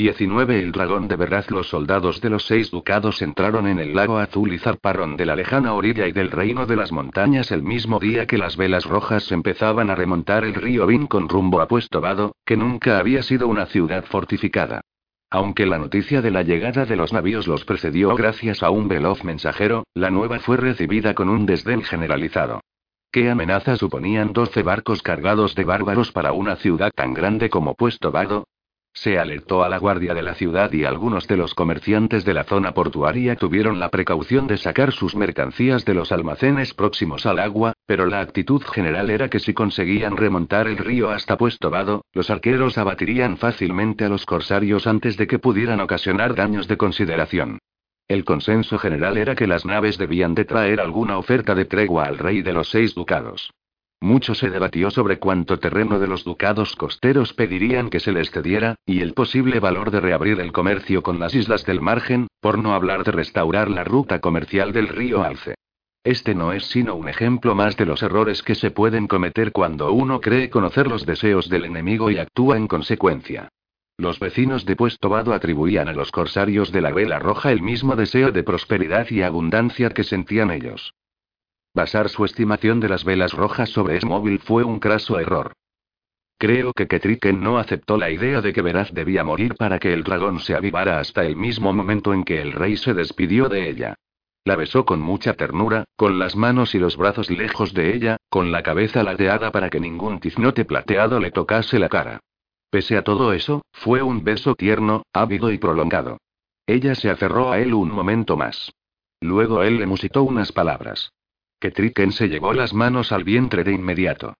19 El dragón de verdad Los soldados de los seis ducados entraron en el lago azul y zarparon de la lejana orilla y del reino de las montañas el mismo día que las velas rojas empezaban a remontar el río Vin con rumbo a Puesto Vado, que nunca había sido una ciudad fortificada. Aunque la noticia de la llegada de los navíos los precedió gracias a un veloz mensajero, la nueva fue recibida con un desdén generalizado. ¿Qué amenaza suponían 12 barcos cargados de bárbaros para una ciudad tan grande como Puesto Vado? Se alertó a la guardia de la ciudad y algunos de los comerciantes de la zona portuaria tuvieron la precaución de sacar sus mercancías de los almacenes próximos al agua, pero la actitud general era que si conseguían remontar el río hasta Puesto Vado, los arqueros abatirían fácilmente a los corsarios antes de que pudieran ocasionar daños de consideración. El consenso general era que las naves debían de traer alguna oferta de tregua al rey de los seis ducados. Mucho se debatió sobre cuánto terreno de los ducados costeros pedirían que se les cediera, y el posible valor de reabrir el comercio con las islas del margen, por no hablar de restaurar la ruta comercial del río Alce. Este no es sino un ejemplo más de los errores que se pueden cometer cuando uno cree conocer los deseos del enemigo y actúa en consecuencia. Los vecinos de Puesto Vado atribuían a los corsarios de la Vela Roja el mismo deseo de prosperidad y abundancia que sentían ellos. Basar su estimación de las velas rojas sobre móvil fue un craso error. Creo que Ketriken no aceptó la idea de que Veraz debía morir para que el dragón se avivara hasta el mismo momento en que el rey se despidió de ella. La besó con mucha ternura, con las manos y los brazos lejos de ella, con la cabeza ladeada para que ningún tiznote plateado le tocase la cara. Pese a todo eso, fue un beso tierno, ávido y prolongado. Ella se aferró a él un momento más. Luego él le musitó unas palabras que Triken se llevó las manos al vientre de inmediato.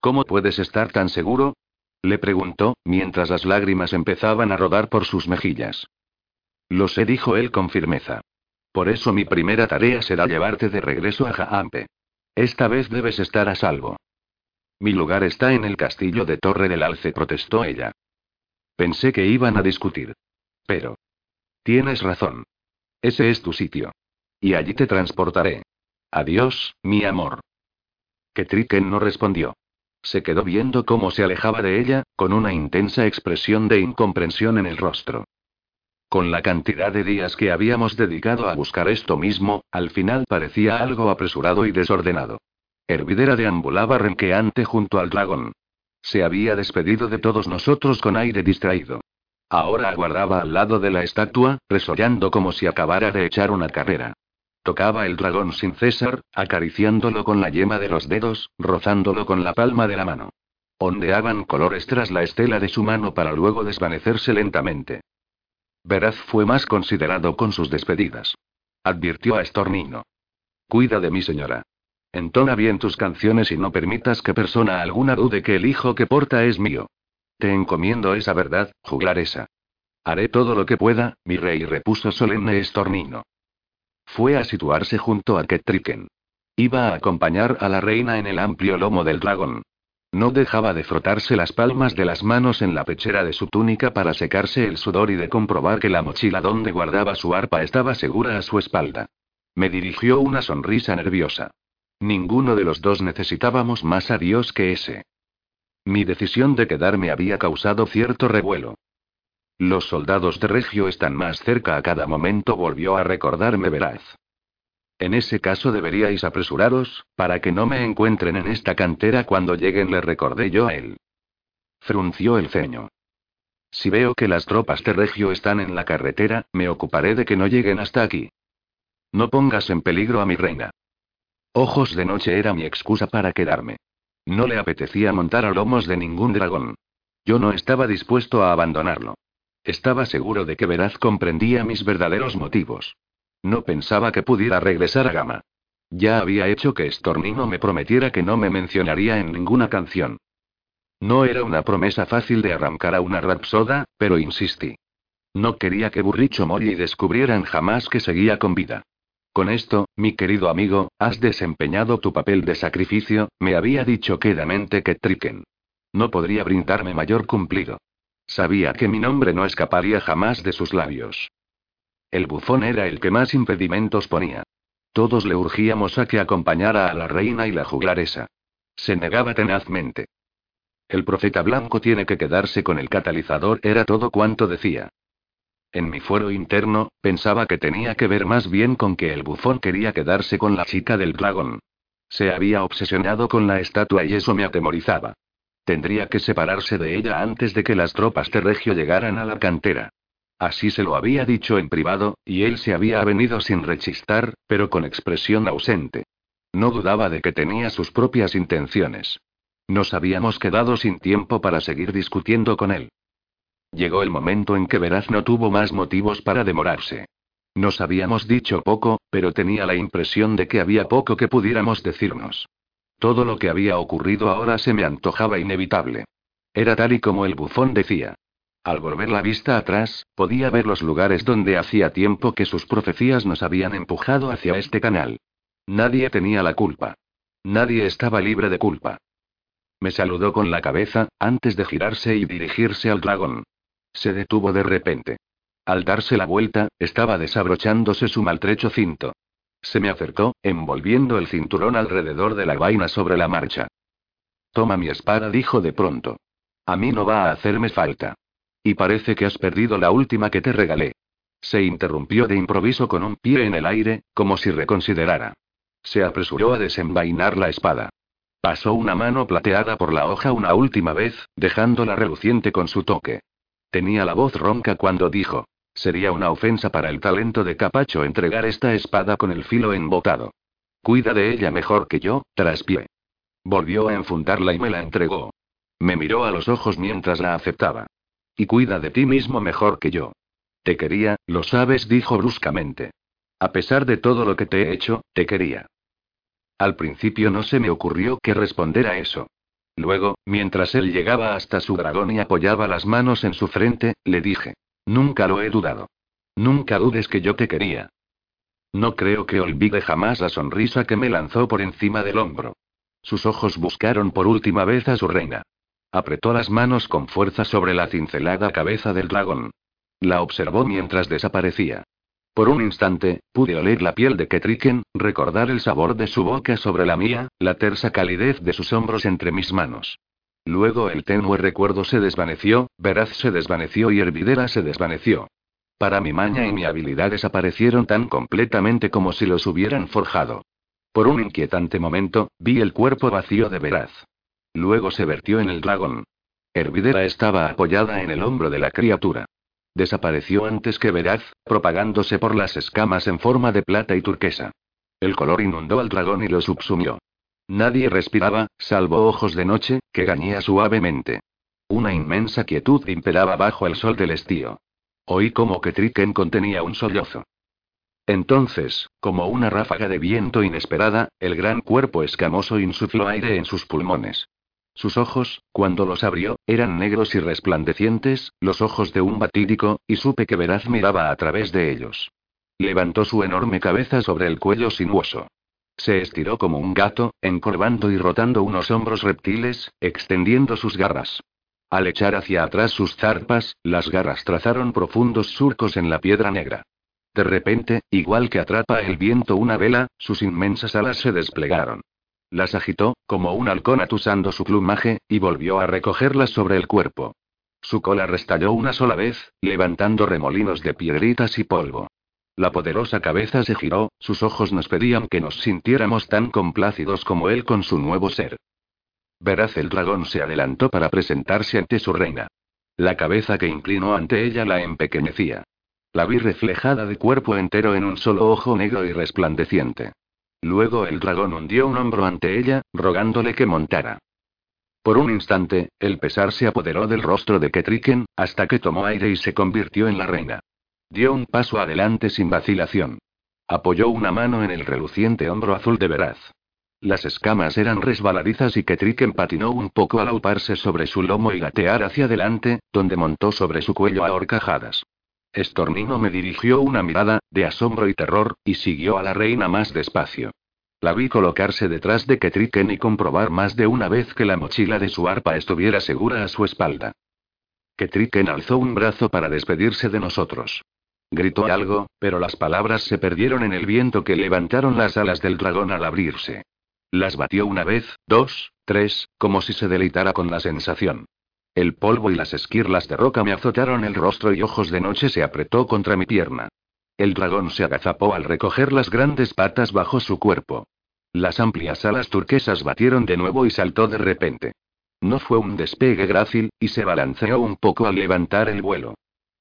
¿Cómo puedes estar tan seguro? le preguntó, mientras las lágrimas empezaban a rodar por sus mejillas. Lo sé, dijo él con firmeza. Por eso mi primera tarea será llevarte de regreso a Jaampe. Esta vez debes estar a salvo. Mi lugar está en el castillo de Torre del Alce, protestó ella. Pensé que iban a discutir. Pero. Tienes razón. Ese es tu sitio. Y allí te transportaré. Adiós, mi amor. Ketriken no respondió. Se quedó viendo cómo se alejaba de ella, con una intensa expresión de incomprensión en el rostro. Con la cantidad de días que habíamos dedicado a buscar esto mismo, al final parecía algo apresurado y desordenado. Hervidera deambulaba renqueante junto al dragón. Se había despedido de todos nosotros con aire distraído. Ahora aguardaba al lado de la estatua, resollando como si acabara de echar una carrera. Tocaba el dragón sin cesar, acariciándolo con la yema de los dedos, rozándolo con la palma de la mano. Ondeaban colores tras la estela de su mano para luego desvanecerse lentamente. Veraz fue más considerado con sus despedidas. Advirtió a Estornino. Cuida de mi señora. Entona bien tus canciones y no permitas que persona alguna dude que el hijo que porta es mío. Te encomiendo esa verdad, juglaresa. Haré todo lo que pueda, mi rey, repuso solemne Estornino. Fue a situarse junto a Ketriken. Iba a acompañar a la reina en el amplio lomo del dragón. No dejaba de frotarse las palmas de las manos en la pechera de su túnica para secarse el sudor y de comprobar que la mochila donde guardaba su arpa estaba segura a su espalda. Me dirigió una sonrisa nerviosa. Ninguno de los dos necesitábamos más a Dios que ese. Mi decisión de quedarme había causado cierto revuelo. Los soldados de Regio están más cerca a cada momento, volvió a recordarme Veraz. En ese caso deberíais apresuraros, para que no me encuentren en esta cantera cuando lleguen, le recordé yo a él. Frunció el ceño. Si veo que las tropas de Regio están en la carretera, me ocuparé de que no lleguen hasta aquí. No pongas en peligro a mi reina. Ojos de noche era mi excusa para quedarme. No le apetecía montar a lomos de ningún dragón. Yo no estaba dispuesto a abandonarlo. Estaba seguro de que Veraz comprendía mis verdaderos motivos. No pensaba que pudiera regresar a Gama. Ya había hecho que Stornino me prometiera que no me mencionaría en ninguna canción. No era una promesa fácil de arrancar a una rapsoda, pero insistí. No quería que Burricho Molly descubrieran jamás que seguía con vida. Con esto, mi querido amigo, has desempeñado tu papel de sacrificio, me había dicho quedamente que Triken. No podría brindarme mayor cumplido. Sabía que mi nombre no escaparía jamás de sus labios. El bufón era el que más impedimentos ponía. Todos le urgíamos a que acompañara a la reina y la juglaresa. Se negaba tenazmente. El profeta blanco tiene que quedarse con el catalizador, era todo cuanto decía. En mi fuero interno, pensaba que tenía que ver más bien con que el bufón quería quedarse con la chica del dragón. Se había obsesionado con la estatua y eso me atemorizaba. Tendría que separarse de ella antes de que las tropas de Regio llegaran a la cantera. Así se lo había dicho en privado, y él se había venido sin rechistar, pero con expresión ausente. No dudaba de que tenía sus propias intenciones. Nos habíamos quedado sin tiempo para seguir discutiendo con él. Llegó el momento en que Veraz no tuvo más motivos para demorarse. Nos habíamos dicho poco, pero tenía la impresión de que había poco que pudiéramos decirnos. Todo lo que había ocurrido ahora se me antojaba inevitable. Era tal y como el bufón decía. Al volver la vista atrás, podía ver los lugares donde hacía tiempo que sus profecías nos habían empujado hacia este canal. Nadie tenía la culpa. Nadie estaba libre de culpa. Me saludó con la cabeza, antes de girarse y dirigirse al dragón. Se detuvo de repente. Al darse la vuelta, estaba desabrochándose su maltrecho cinto. Se me acercó, envolviendo el cinturón alrededor de la vaina sobre la marcha. Toma mi espada, dijo de pronto. A mí no va a hacerme falta. Y parece que has perdido la última que te regalé. Se interrumpió de improviso con un pie en el aire, como si reconsiderara. Se apresuró a desenvainar la espada. Pasó una mano plateada por la hoja una última vez, dejándola reluciente con su toque. Tenía la voz ronca cuando dijo. Sería una ofensa para el talento de Capacho entregar esta espada con el filo embotado. Cuida de ella mejor que yo, traspié. Volvió a enfundarla y me la entregó. Me miró a los ojos mientras la aceptaba. Y cuida de ti mismo mejor que yo. Te quería, lo sabes, dijo bruscamente. A pesar de todo lo que te he hecho, te quería. Al principio no se me ocurrió que responder a eso. Luego, mientras él llegaba hasta su dragón y apoyaba las manos en su frente, le dije. Nunca lo he dudado. Nunca dudes que yo te quería. No creo que olvide jamás la sonrisa que me lanzó por encima del hombro. Sus ojos buscaron por última vez a su reina. Apretó las manos con fuerza sobre la cincelada cabeza del dragón. La observó mientras desaparecía. Por un instante, pude oler la piel de Ketriken, recordar el sabor de su boca sobre la mía, la tersa calidez de sus hombros entre mis manos. Luego el tenue recuerdo se desvaneció, Veraz se desvaneció y Hervidera se desvaneció. Para mi maña y mi habilidad desaparecieron tan completamente como si los hubieran forjado. Por un inquietante momento, vi el cuerpo vacío de Veraz. Luego se vertió en el dragón. Hervidera estaba apoyada en el hombro de la criatura. Desapareció antes que Veraz, propagándose por las escamas en forma de plata y turquesa. El color inundó al dragón y lo subsumió. Nadie respiraba, salvo ojos de noche, que gañía suavemente. Una inmensa quietud imperaba bajo el sol del estío. Oí como que Triken contenía un sollozo. Entonces, como una ráfaga de viento inesperada, el gran cuerpo escamoso insufló aire en sus pulmones. Sus ojos, cuando los abrió, eran negros y resplandecientes, los ojos de un batídico, y supe que Veraz miraba a través de ellos. Levantó su enorme cabeza sobre el cuello sinuoso. Se estiró como un gato, encorvando y rotando unos hombros reptiles, extendiendo sus garras. Al echar hacia atrás sus zarpas, las garras trazaron profundos surcos en la piedra negra. De repente, igual que atrapa el viento una vela, sus inmensas alas se desplegaron. Las agitó, como un halcón atusando su plumaje, y volvió a recogerlas sobre el cuerpo. Su cola restalló una sola vez, levantando remolinos de piedritas y polvo. La poderosa cabeza se giró, sus ojos nos pedían que nos sintiéramos tan complácidos como él con su nuevo ser. Veraz el dragón se adelantó para presentarse ante su reina. La cabeza que inclinó ante ella la empequeñecía. La vi reflejada de cuerpo entero en un solo ojo negro y resplandeciente. Luego el dragón hundió un hombro ante ella, rogándole que montara. Por un instante, el pesar se apoderó del rostro de Ketriken, hasta que tomó aire y se convirtió en la reina. Dio un paso adelante sin vacilación. Apoyó una mano en el reluciente hombro azul de Veraz. Las escamas eran resbaladizas y Ketriken patinó un poco al auparse sobre su lomo y gatear hacia adelante, donde montó sobre su cuello a horcajadas. Estornino me dirigió una mirada, de asombro y terror, y siguió a la reina más despacio. La vi colocarse detrás de Ketriken y comprobar más de una vez que la mochila de su arpa estuviera segura a su espalda. Ketriken alzó un brazo para despedirse de nosotros. Gritó algo, pero las palabras se perdieron en el viento que levantaron las alas del dragón al abrirse. Las batió una vez, dos, tres, como si se deleitara con la sensación. El polvo y las esquirlas de roca me azotaron el rostro y ojos de noche se apretó contra mi pierna. El dragón se agazapó al recoger las grandes patas bajo su cuerpo. Las amplias alas turquesas batieron de nuevo y saltó de repente. No fue un despegue grácil, y se balanceó un poco al levantar el vuelo.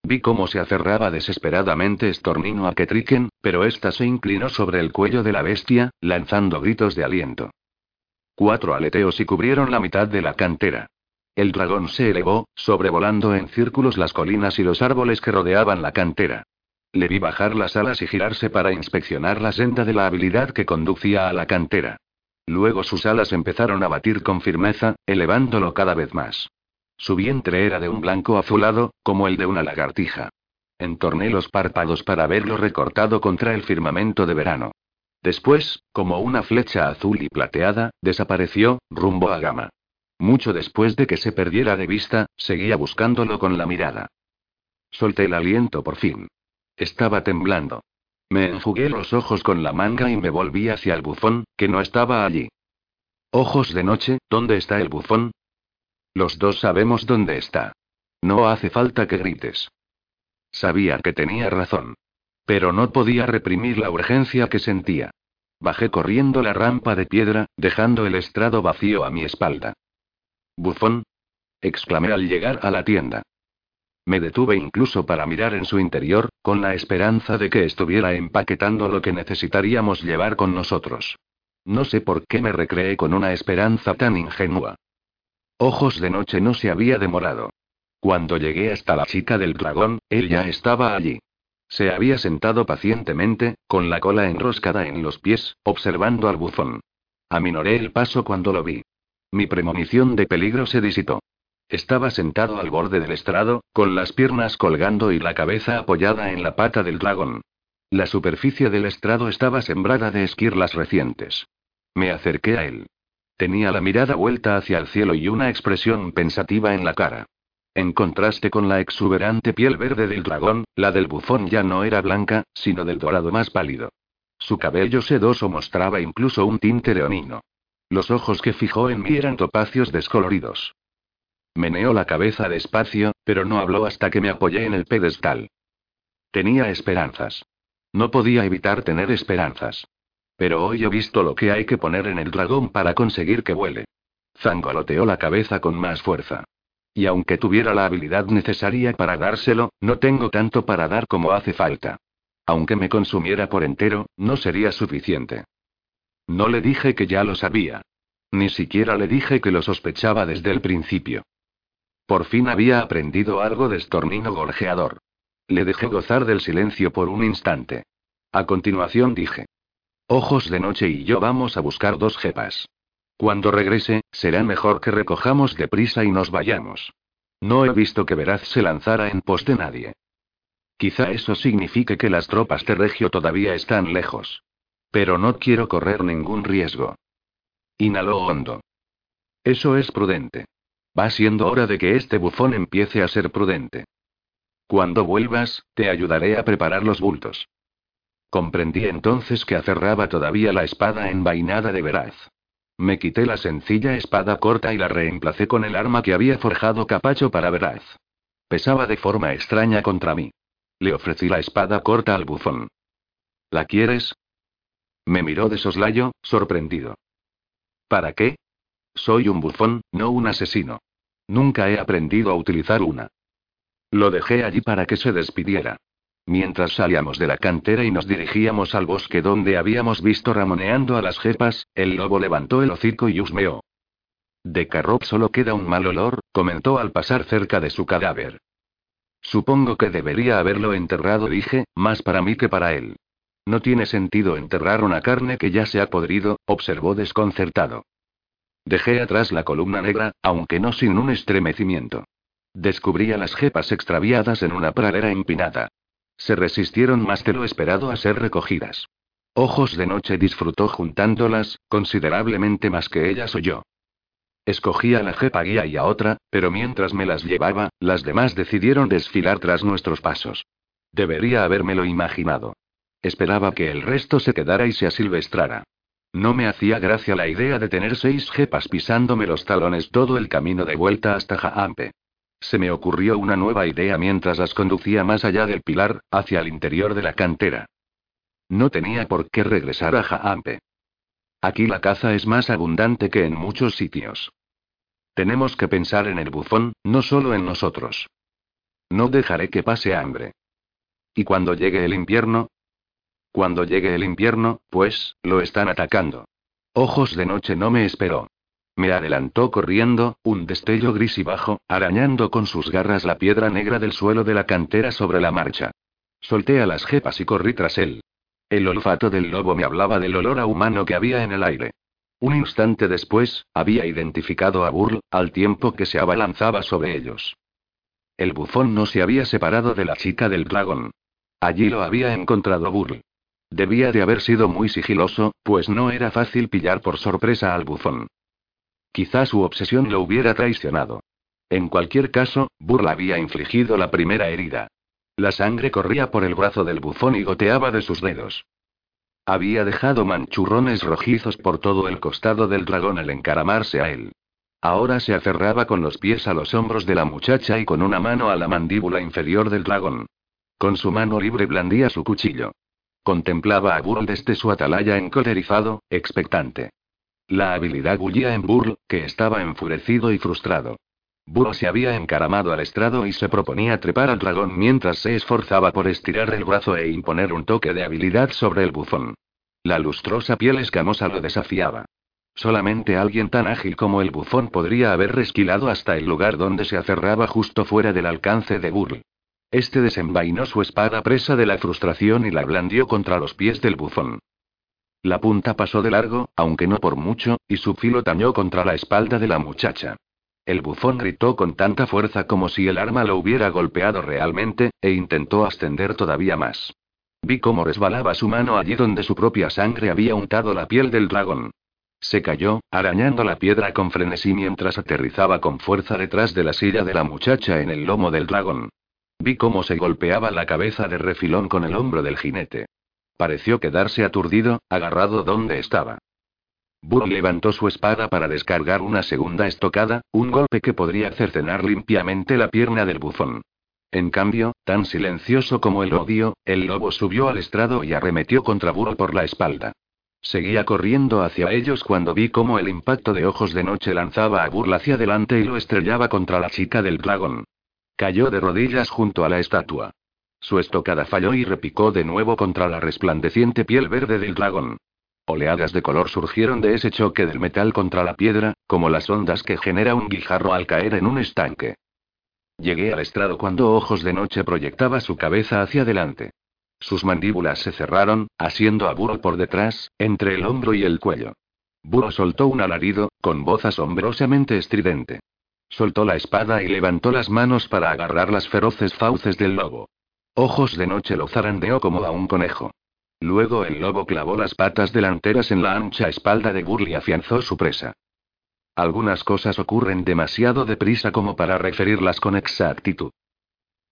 Vi cómo se aferraba desesperadamente Estornino a Ketriken, pero ésta se inclinó sobre el cuello de la bestia, lanzando gritos de aliento. Cuatro aleteos y cubrieron la mitad de la cantera. El dragón se elevó, sobrevolando en círculos las colinas y los árboles que rodeaban la cantera. Le vi bajar las alas y girarse para inspeccionar la senda de la habilidad que conducía a la cantera. Luego sus alas empezaron a batir con firmeza, elevándolo cada vez más. Su vientre era de un blanco azulado, como el de una lagartija. Entorné los párpados para verlo recortado contra el firmamento de verano. Después, como una flecha azul y plateada, desapareció, rumbo a Gama. Mucho después de que se perdiera de vista, seguía buscándolo con la mirada. Solté el aliento por fin. Estaba temblando. Me enjugué los ojos con la manga y me volví hacia el bufón, que no estaba allí. Ojos de noche, ¿dónde está el bufón? Los dos sabemos dónde está. No hace falta que grites. Sabía que tenía razón. Pero no podía reprimir la urgencia que sentía. Bajé corriendo la rampa de piedra, dejando el estrado vacío a mi espalda. Bufón. exclamé al llegar a la tienda. Me detuve incluso para mirar en su interior, con la esperanza de que estuviera empaquetando lo que necesitaríamos llevar con nosotros. No sé por qué me recreé con una esperanza tan ingenua. Ojos de noche no se había demorado. Cuando llegué hasta la chica del dragón, él ya estaba allí. Se había sentado pacientemente, con la cola enroscada en los pies, observando al bufón. Aminoré el paso cuando lo vi. Mi premonición de peligro se disipó. Estaba sentado al borde del estrado, con las piernas colgando y la cabeza apoyada en la pata del dragón. La superficie del estrado estaba sembrada de esquirlas recientes. Me acerqué a él. Tenía la mirada vuelta hacia el cielo y una expresión pensativa en la cara. En contraste con la exuberante piel verde del dragón, la del bufón ya no era blanca, sino del dorado más pálido. Su cabello sedoso mostraba incluso un tinte leonino. Los ojos que fijó en mí eran topacios descoloridos. Meneó la cabeza despacio, pero no habló hasta que me apoyé en el pedestal. Tenía esperanzas. No podía evitar tener esperanzas. Pero hoy he visto lo que hay que poner en el dragón para conseguir que vuele. Zangoloteó la cabeza con más fuerza. Y aunque tuviera la habilidad necesaria para dárselo, no tengo tanto para dar como hace falta. Aunque me consumiera por entero, no sería suficiente. No le dije que ya lo sabía. Ni siquiera le dije que lo sospechaba desde el principio. Por fin había aprendido algo de estornino gorjeador. Le dejé gozar del silencio por un instante. A continuación dije. Ojos de noche y yo vamos a buscar dos jepas. Cuando regrese, será mejor que recojamos deprisa y nos vayamos. No he visto que Veraz se lanzara en pos de nadie. Quizá eso signifique que las tropas de Regio todavía están lejos. Pero no quiero correr ningún riesgo. Inhaló hondo. Eso es prudente. Va siendo hora de que este bufón empiece a ser prudente. Cuando vuelvas, te ayudaré a preparar los bultos. Comprendí entonces que aferraba todavía la espada envainada de Veraz. Me quité la sencilla espada corta y la reemplacé con el arma que había forjado Capacho para Veraz. Pesaba de forma extraña contra mí. Le ofrecí la espada corta al bufón. ¿La quieres? Me miró de soslayo, sorprendido. ¿Para qué? Soy un bufón, no un asesino. Nunca he aprendido a utilizar una. Lo dejé allí para que se despidiera. Mientras salíamos de la cantera y nos dirigíamos al bosque donde habíamos visto ramoneando a las jepas, el lobo levantó el hocico y husmeó. De Carrop solo queda un mal olor, comentó al pasar cerca de su cadáver. Supongo que debería haberlo enterrado, dije, más para mí que para él. No tiene sentido enterrar una carne que ya se ha podrido, observó desconcertado. Dejé atrás la columna negra, aunque no sin un estremecimiento. Descubría las jepas extraviadas en una pradera empinada. Se resistieron más de lo esperado a ser recogidas. Ojos de Noche disfrutó juntándolas, considerablemente más que ellas o yo. Escogí a la jepa guía y a otra, pero mientras me las llevaba, las demás decidieron desfilar tras nuestros pasos. Debería habérmelo imaginado. Esperaba que el resto se quedara y se asilvestrara. No me hacía gracia la idea de tener seis jepas pisándome los talones todo el camino de vuelta hasta Jaampe. Se me ocurrió una nueva idea mientras las conducía más allá del pilar, hacia el interior de la cantera. No tenía por qué regresar a Jaampe. Aquí la caza es más abundante que en muchos sitios. Tenemos que pensar en el bufón, no solo en nosotros. No dejaré que pase hambre. ¿Y cuando llegue el invierno? Cuando llegue el invierno, pues, lo están atacando. Ojos de noche no me esperó. Me adelantó corriendo, un destello gris y bajo, arañando con sus garras la piedra negra del suelo de la cantera sobre la marcha. Solté a las jepas y corrí tras él. El olfato del lobo me hablaba del olor a humano que había en el aire. Un instante después, había identificado a Burl, al tiempo que se abalanzaba sobre ellos. El bufón no se había separado de la chica del dragón. Allí lo había encontrado Burl. Debía de haber sido muy sigiloso, pues no era fácil pillar por sorpresa al bufón. Quizá su obsesión lo hubiera traicionado. En cualquier caso, Burl había infligido la primera herida. La sangre corría por el brazo del bufón y goteaba de sus dedos. Había dejado manchurrones rojizos por todo el costado del dragón al encaramarse a él. Ahora se aferraba con los pies a los hombros de la muchacha y con una mano a la mandíbula inferior del dragón. Con su mano libre blandía su cuchillo. Contemplaba a Burl desde su atalaya encolerizado, expectante. La habilidad bullía en Burl, que estaba enfurecido y frustrado. Burl se había encaramado al estrado y se proponía trepar al dragón mientras se esforzaba por estirar el brazo e imponer un toque de habilidad sobre el bufón. La lustrosa piel escamosa lo desafiaba. Solamente alguien tan ágil como el bufón podría haber resquilado hasta el lugar donde se aferraba justo fuera del alcance de Burl. Este desenvainó su espada presa de la frustración y la blandió contra los pies del bufón. La punta pasó de largo, aunque no por mucho, y su filo tañó contra la espalda de la muchacha. El bufón gritó con tanta fuerza como si el arma lo hubiera golpeado realmente, e intentó ascender todavía más. Vi cómo resbalaba su mano allí donde su propia sangre había untado la piel del dragón. Se cayó, arañando la piedra con frenesí mientras aterrizaba con fuerza detrás de la silla de la muchacha en el lomo del dragón. Vi cómo se golpeaba la cabeza de refilón con el hombro del jinete. Pareció quedarse aturdido, agarrado donde estaba. Burr levantó su espada para descargar una segunda estocada, un golpe que podría cercenar limpiamente la pierna del bufón. En cambio, tan silencioso como el odio, el lobo subió al estrado y arremetió contra Burro por la espalda. Seguía corriendo hacia ellos cuando vi cómo el impacto de ojos de noche lanzaba a Burl hacia adelante y lo estrellaba contra la chica del dragón. Cayó de rodillas junto a la estatua. Su estocada falló y repicó de nuevo contra la resplandeciente piel verde del dragón. Oleadas de color surgieron de ese choque del metal contra la piedra, como las ondas que genera un guijarro al caer en un estanque. Llegué al estrado cuando Ojos de Noche proyectaba su cabeza hacia adelante. Sus mandíbulas se cerraron, asiendo a Burro por detrás, entre el hombro y el cuello. Burro soltó un alarido, con voz asombrosamente estridente. Soltó la espada y levantó las manos para agarrar las feroces fauces del lobo. Ojos de noche lo zarandeó como a un conejo. Luego el lobo clavó las patas delanteras en la ancha espalda de Burl y afianzó su presa. Algunas cosas ocurren demasiado deprisa como para referirlas con exactitud.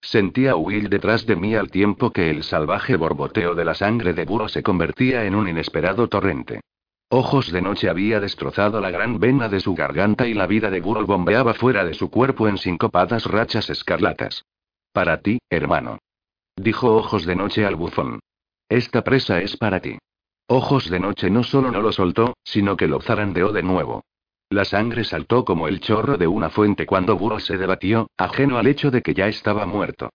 Sentía Will detrás de mí al tiempo que el salvaje borboteo de la sangre de Burro se convertía en un inesperado torrente. Ojos de noche había destrozado la gran vena de su garganta y la vida de Burl bombeaba fuera de su cuerpo en sincopadas rachas escarlatas. Para ti, hermano. Dijo Ojos de noche al bufón. Esta presa es para ti. Ojos de noche no solo no lo soltó, sino que lo zarandeó de nuevo. La sangre saltó como el chorro de una fuente cuando Burl se debatió, ajeno al hecho de que ya estaba muerto.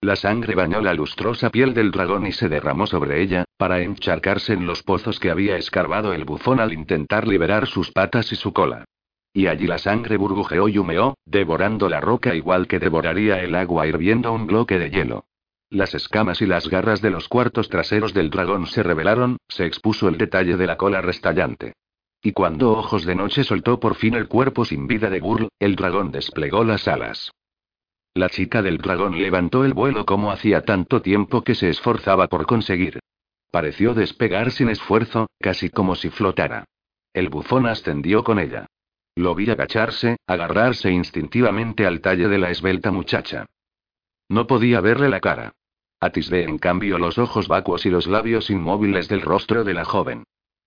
La sangre bañó la lustrosa piel del dragón y se derramó sobre ella, para encharcarse en los pozos que había escarbado el bufón al intentar liberar sus patas y su cola. Y allí la sangre burbujeó y humeó, devorando la roca igual que devoraría el agua hirviendo un bloque de hielo. Las escamas y las garras de los cuartos traseros del dragón se revelaron, se expuso el detalle de la cola restallante. Y cuando Ojos de Noche soltó por fin el cuerpo sin vida de Burl, el dragón desplegó las alas. La chica del dragón levantó el vuelo como hacía tanto tiempo que se esforzaba por conseguir. Pareció despegar sin esfuerzo, casi como si flotara. El bufón ascendió con ella. Lo vi agacharse, agarrarse instintivamente al talle de la esbelta muchacha. No podía verle la cara. Atisbé en cambio los ojos vacuos y los labios inmóviles del rostro de la joven.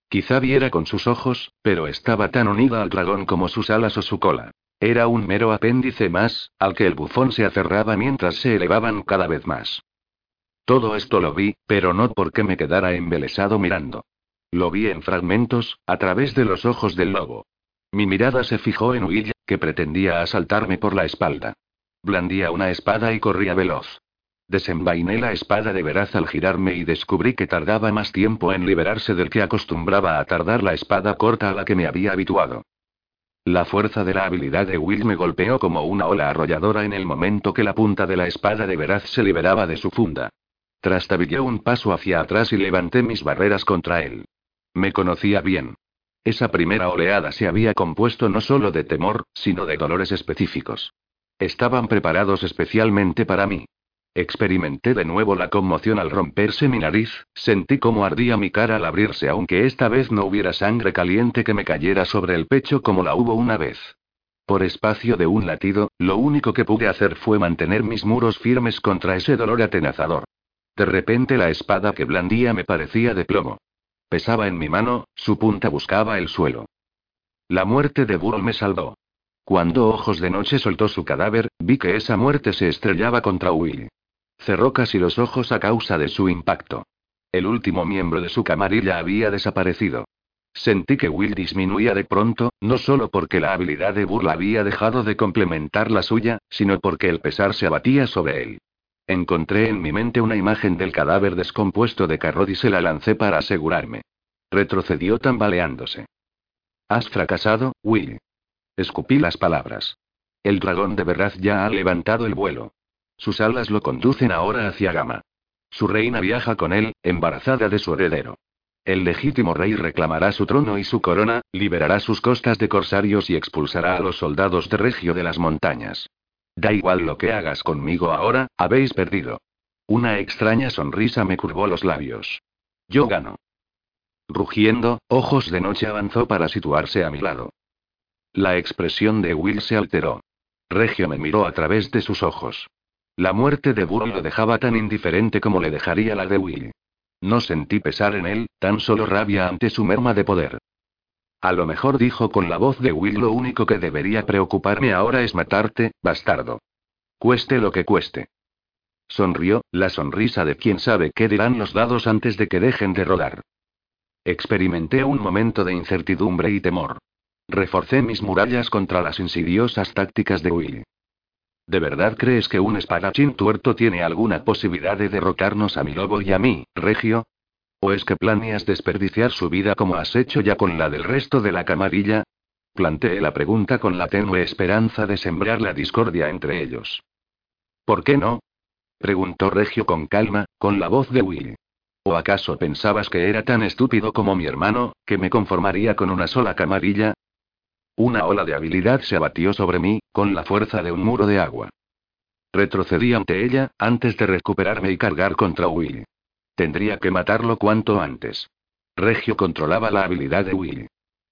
Quizá viera con sus ojos, pero estaba tan unida al dragón como sus alas o su cola. Era un mero apéndice más, al que el bufón se aferraba mientras se elevaban cada vez más. Todo esto lo vi, pero no porque me quedara embelesado mirando. Lo vi en fragmentos, a través de los ojos del lobo. Mi mirada se fijó en Will, que pretendía asaltarme por la espalda. Blandía una espada y corría veloz. Desenvainé la espada de veraz al girarme y descubrí que tardaba más tiempo en liberarse del que acostumbraba a tardar la espada corta a la que me había habituado. La fuerza de la habilidad de Will me golpeó como una ola arrolladora en el momento que la punta de la espada de veraz se liberaba de su funda. Trastabillé un paso hacia atrás y levanté mis barreras contra él. Me conocía bien. Esa primera oleada se había compuesto no solo de temor, sino de dolores específicos. Estaban preparados especialmente para mí. Experimenté de nuevo la conmoción al romperse mi nariz, sentí cómo ardía mi cara al abrirse aunque esta vez no hubiera sangre caliente que me cayera sobre el pecho como la hubo una vez. Por espacio de un latido, lo único que pude hacer fue mantener mis muros firmes contra ese dolor atenazador. De repente la espada que blandía me parecía de plomo. Pesaba en mi mano, su punta buscaba el suelo. La muerte de Burl me salvó. Cuando Ojos de Noche soltó su cadáver, vi que esa muerte se estrellaba contra Will. Cerró casi los ojos a causa de su impacto. El último miembro de su camarilla había desaparecido. Sentí que Will disminuía de pronto, no solo porque la habilidad de burla había dejado de complementar la suya, sino porque el pesar se abatía sobre él. Encontré en mi mente una imagen del cadáver descompuesto de Carrod y se la lancé para asegurarme. Retrocedió tambaleándose. Has fracasado, Will. Escupí las palabras. El dragón de verdad ya ha levantado el vuelo. Sus alas lo conducen ahora hacia Gama. Su reina viaja con él, embarazada de su heredero. El legítimo rey reclamará su trono y su corona, liberará sus costas de corsarios y expulsará a los soldados de Regio de las montañas. Da igual lo que hagas conmigo ahora, habéis perdido. Una extraña sonrisa me curvó los labios. Yo gano. Rugiendo, Ojos de Noche avanzó para situarse a mi lado. La expresión de Will se alteró. Regio me miró a través de sus ojos. La muerte de Burl lo dejaba tan indiferente como le dejaría la de Will. No sentí pesar en él, tan solo rabia ante su merma de poder. A lo mejor dijo con la voz de Will lo único que debería preocuparme ahora es matarte, bastardo. Cueste lo que cueste. Sonrió, la sonrisa de quien sabe qué dirán los dados antes de que dejen de rodar. Experimenté un momento de incertidumbre y temor. Reforcé mis murallas contra las insidiosas tácticas de Will. ¿De verdad crees que un espadachín tuerto tiene alguna posibilidad de derrotarnos a mi lobo y a mí, Regio? ¿O es que planeas desperdiciar su vida como has hecho ya con la del resto de la camarilla? Planteé la pregunta con la tenue esperanza de sembrar la discordia entre ellos. ¿Por qué no? preguntó Regio con calma, con la voz de Will. ¿O acaso pensabas que era tan estúpido como mi hermano, que me conformaría con una sola camarilla? Una ola de habilidad se abatió sobre mí, con la fuerza de un muro de agua. Retrocedí ante ella, antes de recuperarme y cargar contra Will. Tendría que matarlo cuanto antes. Regio controlaba la habilidad de Will.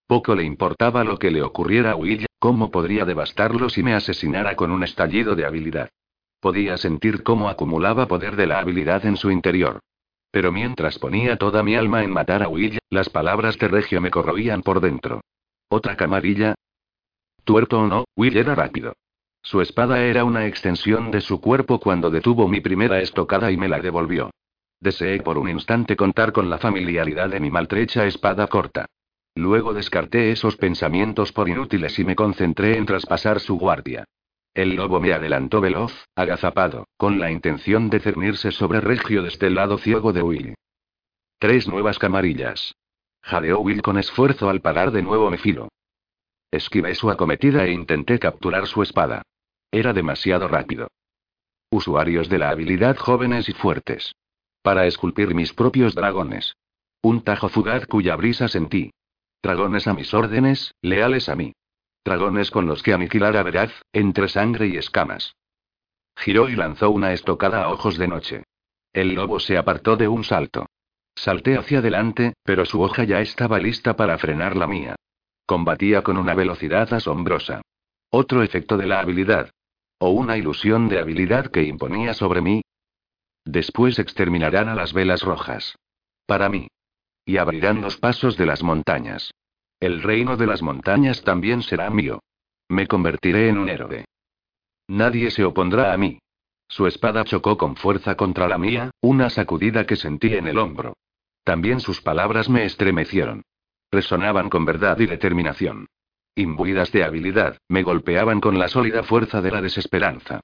Poco le importaba lo que le ocurriera a Will, cómo podría devastarlo si me asesinara con un estallido de habilidad. Podía sentir cómo acumulaba poder de la habilidad en su interior. Pero mientras ponía toda mi alma en matar a Will, las palabras de Regio me corroían por dentro. ¿Otra camarilla? Tuerto o no, Will era rápido. Su espada era una extensión de su cuerpo cuando detuvo mi primera estocada y me la devolvió. Deseé por un instante contar con la familiaridad de mi maltrecha espada corta. Luego descarté esos pensamientos por inútiles y me concentré en traspasar su guardia. El lobo me adelantó veloz, agazapado, con la intención de cernirse sobre Regio desde el lado ciego de Will. Tres nuevas camarillas. Jadeó Will con esfuerzo al parar de nuevo mi filo. Esquivé su acometida e intenté capturar su espada. Era demasiado rápido. Usuarios de la habilidad jóvenes y fuertes. Para esculpir mis propios dragones. Un tajo fugaz cuya brisa sentí. Dragones a mis órdenes, leales a mí. Dragones con los que aniquilar a veraz, entre sangre y escamas. Giró y lanzó una estocada a ojos de noche. El lobo se apartó de un salto. Salté hacia adelante, pero su hoja ya estaba lista para frenar la mía. Combatía con una velocidad asombrosa. Otro efecto de la habilidad. O una ilusión de habilidad que imponía sobre mí. Después exterminarán a las velas rojas. Para mí. Y abrirán los pasos de las montañas. El reino de las montañas también será mío. Me convertiré en un héroe. Nadie se opondrá a mí. Su espada chocó con fuerza contra la mía, una sacudida que sentí en el hombro. También sus palabras me estremecieron. Resonaban con verdad y determinación. Imbuidas de habilidad, me golpeaban con la sólida fuerza de la desesperanza.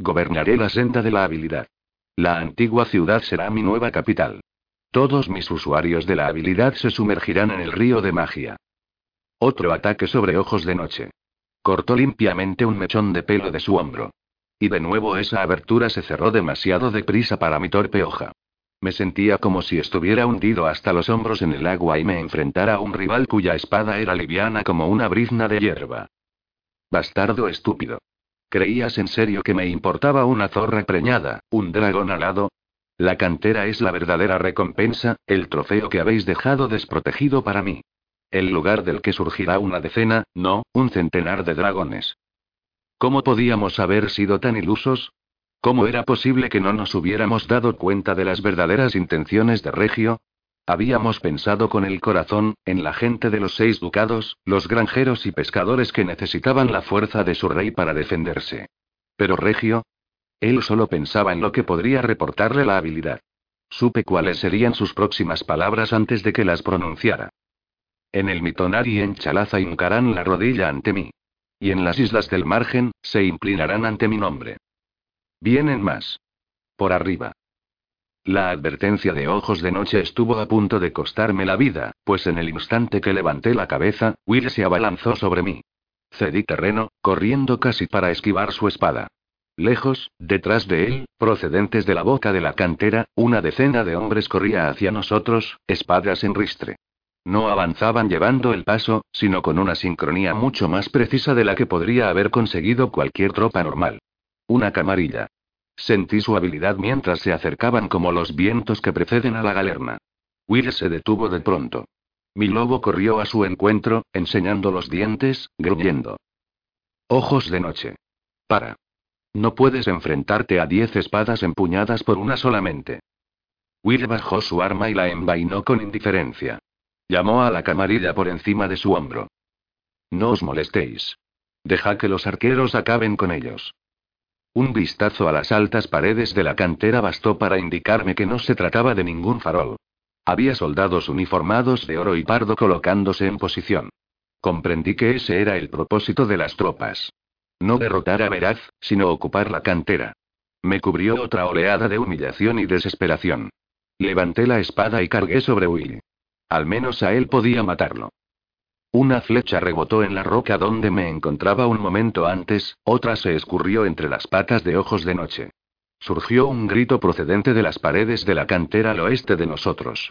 Gobernaré la senda de la habilidad. La antigua ciudad será mi nueva capital. Todos mis usuarios de la habilidad se sumergirán en el río de magia. Otro ataque sobre ojos de noche. Cortó limpiamente un mechón de pelo de su hombro. Y de nuevo esa abertura se cerró demasiado deprisa para mi torpe hoja. Me sentía como si estuviera hundido hasta los hombros en el agua y me enfrentara a un rival cuya espada era liviana como una brizna de hierba. Bastardo estúpido. ¿Creías en serio que me importaba una zorra preñada, un dragón alado? La cantera es la verdadera recompensa, el trofeo que habéis dejado desprotegido para mí. El lugar del que surgirá una decena, no, un centenar de dragones. ¿Cómo podíamos haber sido tan ilusos? ¿Cómo era posible que no nos hubiéramos dado cuenta de las verdaderas intenciones de Regio? Habíamos pensado con el corazón, en la gente de los seis ducados, los granjeros y pescadores que necesitaban la fuerza de su rey para defenderse. Pero Regio. Él solo pensaba en lo que podría reportarle la habilidad. Supe cuáles serían sus próximas palabras antes de que las pronunciara. En el Mitonari y en Chalaza hincarán la rodilla ante mí. Y en las islas del margen, se inclinarán ante mi nombre. Vienen más. Por arriba. La advertencia de ojos de noche estuvo a punto de costarme la vida, pues en el instante que levanté la cabeza, Will se abalanzó sobre mí. Cedí terreno, corriendo casi para esquivar su espada. Lejos, detrás de él, procedentes de la boca de la cantera, una decena de hombres corría hacia nosotros, espadas en ristre. No avanzaban llevando el paso, sino con una sincronía mucho más precisa de la que podría haber conseguido cualquier tropa normal. Una camarilla. Sentí su habilidad mientras se acercaban como los vientos que preceden a la galerna. Will se detuvo de pronto. Mi lobo corrió a su encuentro, enseñando los dientes, gruñendo. Ojos de noche. Para. No puedes enfrentarte a diez espadas empuñadas por una solamente. Will bajó su arma y la envainó con indiferencia. Llamó a la camarilla por encima de su hombro. No os molestéis. Deja que los arqueros acaben con ellos. Un vistazo a las altas paredes de la cantera bastó para indicarme que no se trataba de ningún farol. Había soldados uniformados de oro y pardo colocándose en posición. Comprendí que ese era el propósito de las tropas. No derrotar a Veraz, sino ocupar la cantera. Me cubrió otra oleada de humillación y desesperación. Levanté la espada y cargué sobre Will. Al menos a él podía matarlo. Una flecha rebotó en la roca donde me encontraba un momento antes, otra se escurrió entre las patas de ojos de noche. Surgió un grito procedente de las paredes de la cantera al oeste de nosotros.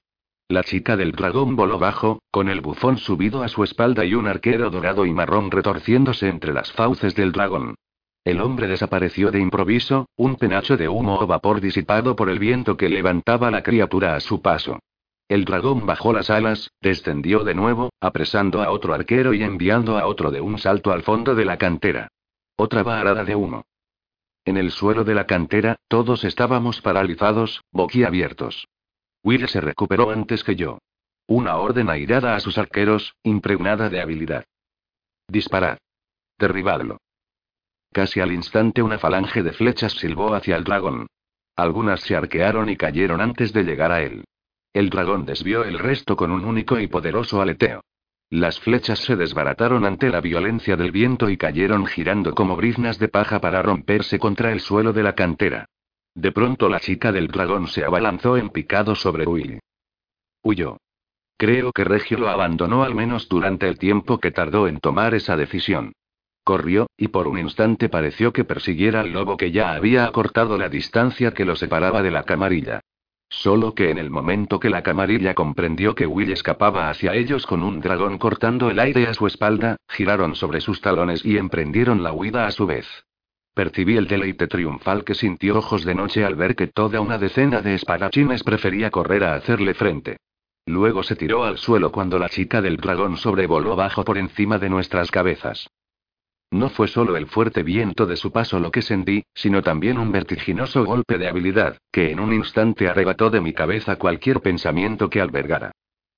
La chica del dragón voló bajo, con el bufón subido a su espalda y un arquero dorado y marrón retorciéndose entre las fauces del dragón. El hombre desapareció de improviso, un penacho de humo o vapor disipado por el viento que levantaba la criatura a su paso. El dragón bajó las alas, descendió de nuevo, apresando a otro arquero y enviando a otro de un salto al fondo de la cantera. Otra varada de humo. En el suelo de la cantera, todos estábamos paralizados, boquiabiertos. Will se recuperó antes que yo. Una orden airada a sus arqueros, impregnada de habilidad. Disparad. Derribadlo. Casi al instante una falange de flechas silbó hacia el dragón. Algunas se arquearon y cayeron antes de llegar a él. El dragón desvió el resto con un único y poderoso aleteo. Las flechas se desbarataron ante la violencia del viento y cayeron girando como briznas de paja para romperse contra el suelo de la cantera. De pronto la chica del dragón se abalanzó en picado sobre Will. Huyó. Creo que Regio lo abandonó al menos durante el tiempo que tardó en tomar esa decisión. Corrió, y por un instante pareció que persiguiera al lobo que ya había acortado la distancia que lo separaba de la camarilla. Solo que en el momento que la camarilla comprendió que Will escapaba hacia ellos con un dragón cortando el aire a su espalda, giraron sobre sus talones y emprendieron la huida a su vez. Percibí el deleite triunfal que sintió ojos de noche al ver que toda una decena de espadachines prefería correr a hacerle frente. Luego se tiró al suelo cuando la chica del dragón sobrevoló bajo por encima de nuestras cabezas. No fue solo el fuerte viento de su paso lo que sentí, sino también un vertiginoso golpe de habilidad, que en un instante arrebató de mi cabeza cualquier pensamiento que albergara.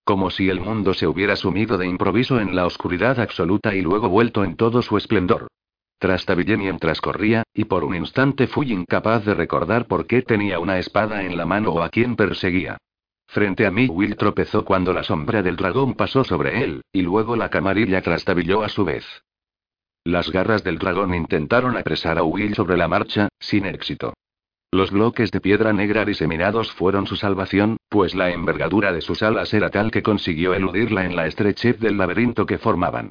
como si el mundo se hubiera sumido de improviso en la oscuridad absoluta y luego vuelto en todo su esplendor. Trastabillé mientras corría, y por un instante fui incapaz de recordar por qué tenía una espada en la mano o a quién perseguía. Frente a mí Will tropezó cuando la sombra del dragón pasó sobre él, y luego la camarilla trastabilló a su vez. Las garras del dragón intentaron apresar a Will sobre la marcha, sin éxito. Los bloques de piedra negra diseminados fueron su salvación, pues la envergadura de sus alas era tal que consiguió eludirla en la estrechez del laberinto que formaban.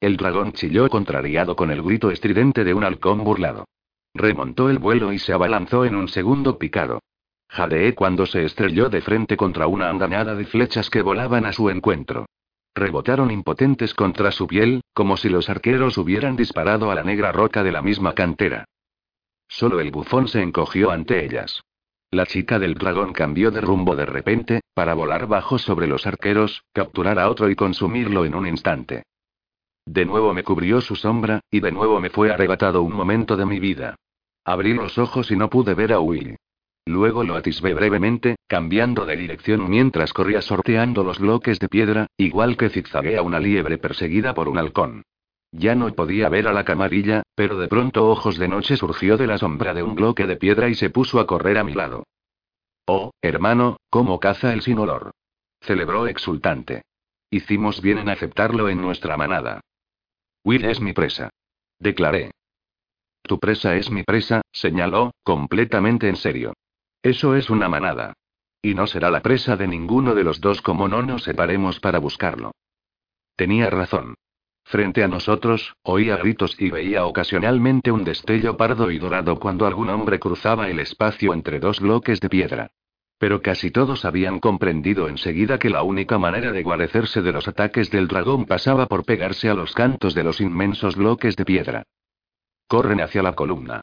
El dragón chilló contrariado con el grito estridente de un halcón burlado. Remontó el vuelo y se abalanzó en un segundo picado. Jadeé cuando se estrelló de frente contra una andanada de flechas que volaban a su encuentro. Rebotaron impotentes contra su piel, como si los arqueros hubieran disparado a la negra roca de la misma cantera. Solo el bufón se encogió ante ellas. La chica del dragón cambió de rumbo de repente, para volar bajo sobre los arqueros, capturar a otro y consumirlo en un instante. De nuevo me cubrió su sombra, y de nuevo me fue arrebatado un momento de mi vida. Abrí los ojos y no pude ver a Will. Luego lo atisbé brevemente, cambiando de dirección mientras corría sorteando los bloques de piedra, igual que zigzaguea una liebre perseguida por un halcón. Ya no podía ver a la camarilla, pero de pronto Ojos de Noche surgió de la sombra de un bloque de piedra y se puso a correr a mi lado. Oh, hermano, cómo caza el sin olor. Celebró exultante. Hicimos bien en aceptarlo en nuestra manada. Will es mi presa. Declaré. Tu presa es mi presa, señaló, completamente en serio. Eso es una manada. Y no será la presa de ninguno de los dos como no nos separemos para buscarlo. Tenía razón. Frente a nosotros, oía gritos y veía ocasionalmente un destello pardo y dorado cuando algún hombre cruzaba el espacio entre dos bloques de piedra. Pero casi todos habían comprendido enseguida que la única manera de guarecerse de los ataques del dragón pasaba por pegarse a los cantos de los inmensos bloques de piedra. Corren hacia la columna.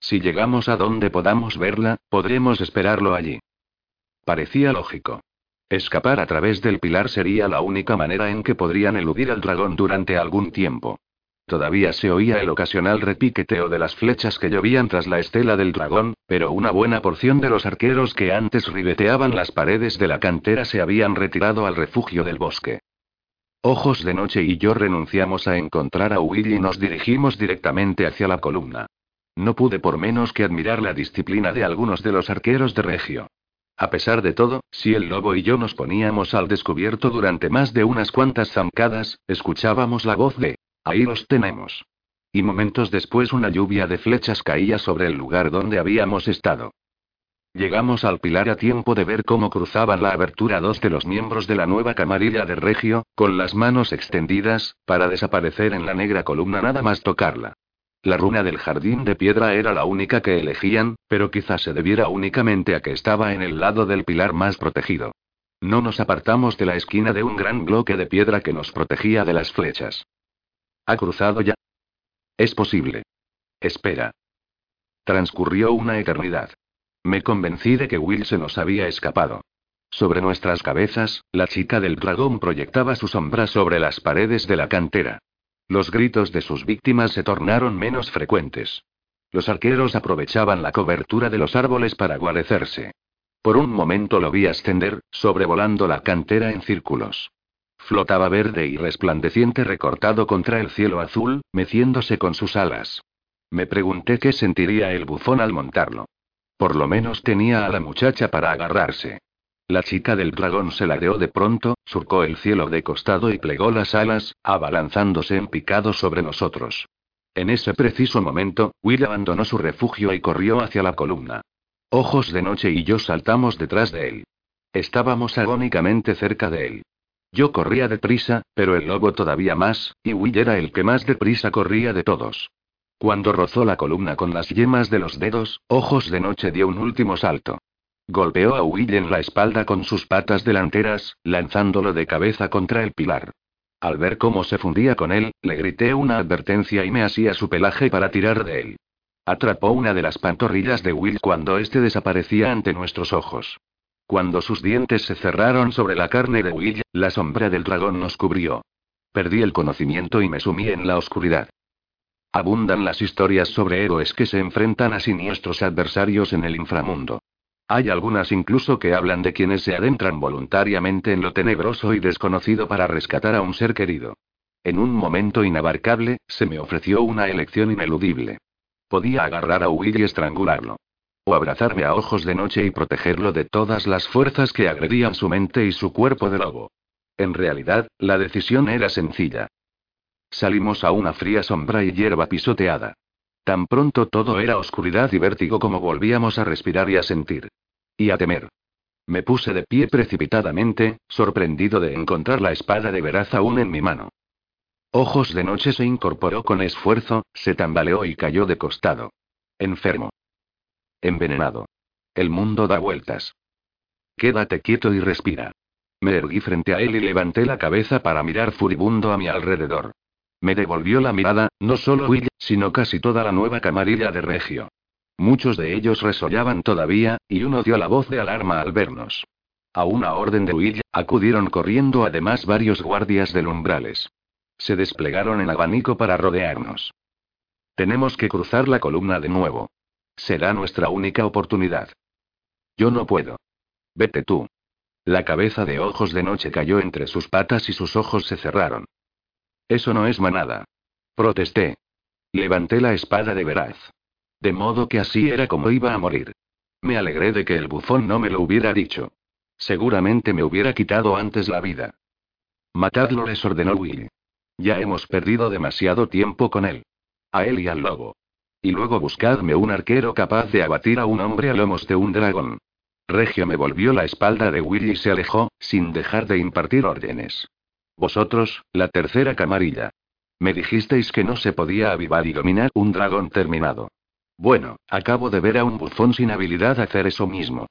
Si llegamos a donde podamos verla, podremos esperarlo allí. Parecía lógico. Escapar a través del pilar sería la única manera en que podrían eludir al dragón durante algún tiempo. Todavía se oía el ocasional repiqueteo de las flechas que llovían tras la estela del dragón, pero una buena porción de los arqueros que antes ribeteaban las paredes de la cantera se habían retirado al refugio del bosque. Ojos de Noche y yo renunciamos a encontrar a Will y nos dirigimos directamente hacia la columna. No pude por menos que admirar la disciplina de algunos de los arqueros de Regio. A pesar de todo, si el lobo y yo nos poníamos al descubierto durante más de unas cuantas zancadas, escuchábamos la voz de Ahí los tenemos. Y momentos después una lluvia de flechas caía sobre el lugar donde habíamos estado. Llegamos al pilar a tiempo de ver cómo cruzaban la abertura dos de los miembros de la nueva camarilla de Regio, con las manos extendidas, para desaparecer en la negra columna nada más tocarla. La runa del jardín de piedra era la única que elegían, pero quizás se debiera únicamente a que estaba en el lado del pilar más protegido. No nos apartamos de la esquina de un gran bloque de piedra que nos protegía de las flechas. ¿Ha cruzado ya? Es posible. Espera. Transcurrió una eternidad. Me convencí de que Will se nos había escapado. Sobre nuestras cabezas, la chica del dragón proyectaba su sombra sobre las paredes de la cantera. Los gritos de sus víctimas se tornaron menos frecuentes. Los arqueros aprovechaban la cobertura de los árboles para guarecerse. Por un momento lo vi ascender, sobrevolando la cantera en círculos. Flotaba verde y resplandeciente recortado contra el cielo azul, meciéndose con sus alas. Me pregunté qué sentiría el bufón al montarlo. Por lo menos tenía a la muchacha para agarrarse. La chica del dragón se ladeó de pronto, surcó el cielo de costado y plegó las alas, abalanzándose en picado sobre nosotros. En ese preciso momento, Will abandonó su refugio y corrió hacia la columna. Ojos de noche y yo saltamos detrás de él. Estábamos agónicamente cerca de él. Yo corría deprisa, pero el lobo todavía más, y Will era el que más deprisa corría de todos. Cuando rozó la columna con las yemas de los dedos, Ojos de Noche dio un último salto. Golpeó a Will en la espalda con sus patas delanteras, lanzándolo de cabeza contra el pilar. Al ver cómo se fundía con él, le grité una advertencia y me hacía su pelaje para tirar de él. Atrapó una de las pantorrillas de Will cuando éste desaparecía ante nuestros ojos. Cuando sus dientes se cerraron sobre la carne de Will, la sombra del dragón nos cubrió. Perdí el conocimiento y me sumí en la oscuridad. Abundan las historias sobre héroes que se enfrentan a siniestros adversarios en el inframundo. Hay algunas incluso que hablan de quienes se adentran voluntariamente en lo tenebroso y desconocido para rescatar a un ser querido. En un momento inabarcable, se me ofreció una elección ineludible. Podía agarrar a Will y estrangularlo. O abrazarme a ojos de noche y protegerlo de todas las fuerzas que agredían su mente y su cuerpo de lobo. En realidad, la decisión era sencilla. Salimos a una fría sombra y hierba pisoteada. Tan pronto todo era oscuridad y vértigo como volvíamos a respirar y a sentir. Y a temer. Me puse de pie precipitadamente, sorprendido de encontrar la espada de veraz aún en mi mano. Ojos de noche se incorporó con esfuerzo, se tambaleó y cayó de costado. Enfermo. Envenenado. El mundo da vueltas. Quédate quieto y respira. Me erguí frente a él y levanté la cabeza para mirar furibundo a mi alrededor. Me devolvió la mirada, no solo Will, sino casi toda la nueva camarilla de Regio. Muchos de ellos resollaban todavía, y uno dio la voz de alarma al vernos. A una orden de Will, acudieron corriendo además varios guardias del umbrales. Se desplegaron en abanico para rodearnos. Tenemos que cruzar la columna de nuevo. Será nuestra única oportunidad. Yo no puedo. Vete tú. La cabeza de ojos de noche cayó entre sus patas y sus ojos se cerraron. Eso no es manada. Protesté. Levanté la espada de veraz. De modo que así era como iba a morir. Me alegré de que el bufón no me lo hubiera dicho. Seguramente me hubiera quitado antes la vida. Matadlo, les ordenó Will. Ya hemos perdido demasiado tiempo con él. A él y al lobo. Y luego buscadme un arquero capaz de abatir a un hombre a lomos de un dragón. Regio me volvió la espalda de Will y se alejó, sin dejar de impartir órdenes. Vosotros, la tercera camarilla. Me dijisteis que no se podía avivar y dominar un dragón terminado. Bueno, acabo de ver a un bufón sin habilidad hacer eso mismo.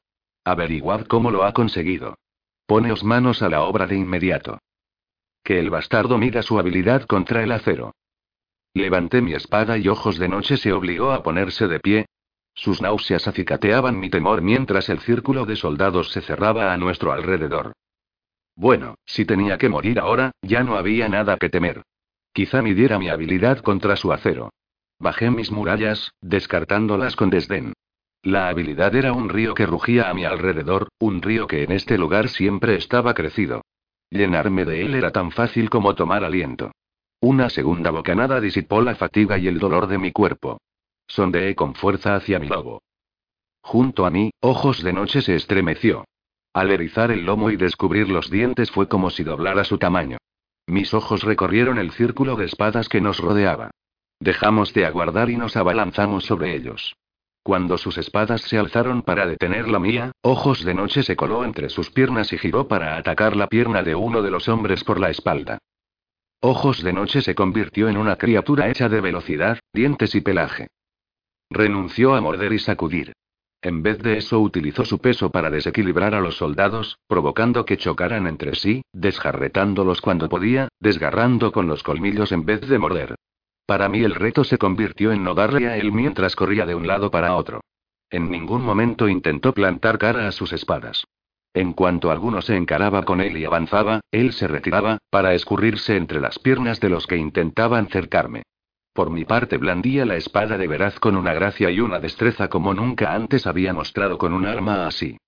Averiguad cómo lo ha conseguido. Poneos manos a la obra de inmediato. Que el bastardo mida su habilidad contra el acero. Levanté mi espada y ojos de noche se obligó a ponerse de pie. Sus náuseas acicateaban mi temor mientras el círculo de soldados se cerraba a nuestro alrededor. Bueno, si tenía que morir ahora, ya no había nada que temer. Quizá midiera mi habilidad contra su acero. Bajé mis murallas, descartándolas con desdén. La habilidad era un río que rugía a mi alrededor, un río que en este lugar siempre estaba crecido. Llenarme de él era tan fácil como tomar aliento. Una segunda bocanada disipó la fatiga y el dolor de mi cuerpo. Sondeé con fuerza hacia mi lobo. Junto a mí, ojos de noche se estremeció. Al erizar el lomo y descubrir los dientes fue como si doblara su tamaño. Mis ojos recorrieron el círculo de espadas que nos rodeaba. Dejamos de aguardar y nos abalanzamos sobre ellos. Cuando sus espadas se alzaron para detener la mía, Ojos de Noche se coló entre sus piernas y giró para atacar la pierna de uno de los hombres por la espalda. Ojos de Noche se convirtió en una criatura hecha de velocidad, dientes y pelaje. Renunció a morder y sacudir. En vez de eso utilizó su peso para desequilibrar a los soldados, provocando que chocaran entre sí, desjarretándolos cuando podía, desgarrando con los colmillos en vez de morder. Para mí el reto se convirtió en no darle a él mientras corría de un lado para otro. En ningún momento intentó plantar cara a sus espadas. En cuanto alguno se encaraba con él y avanzaba, él se retiraba, para escurrirse entre las piernas de los que intentaban cercarme. Por mi parte blandía la espada de veraz con una gracia y una destreza como nunca antes había mostrado con un arma así.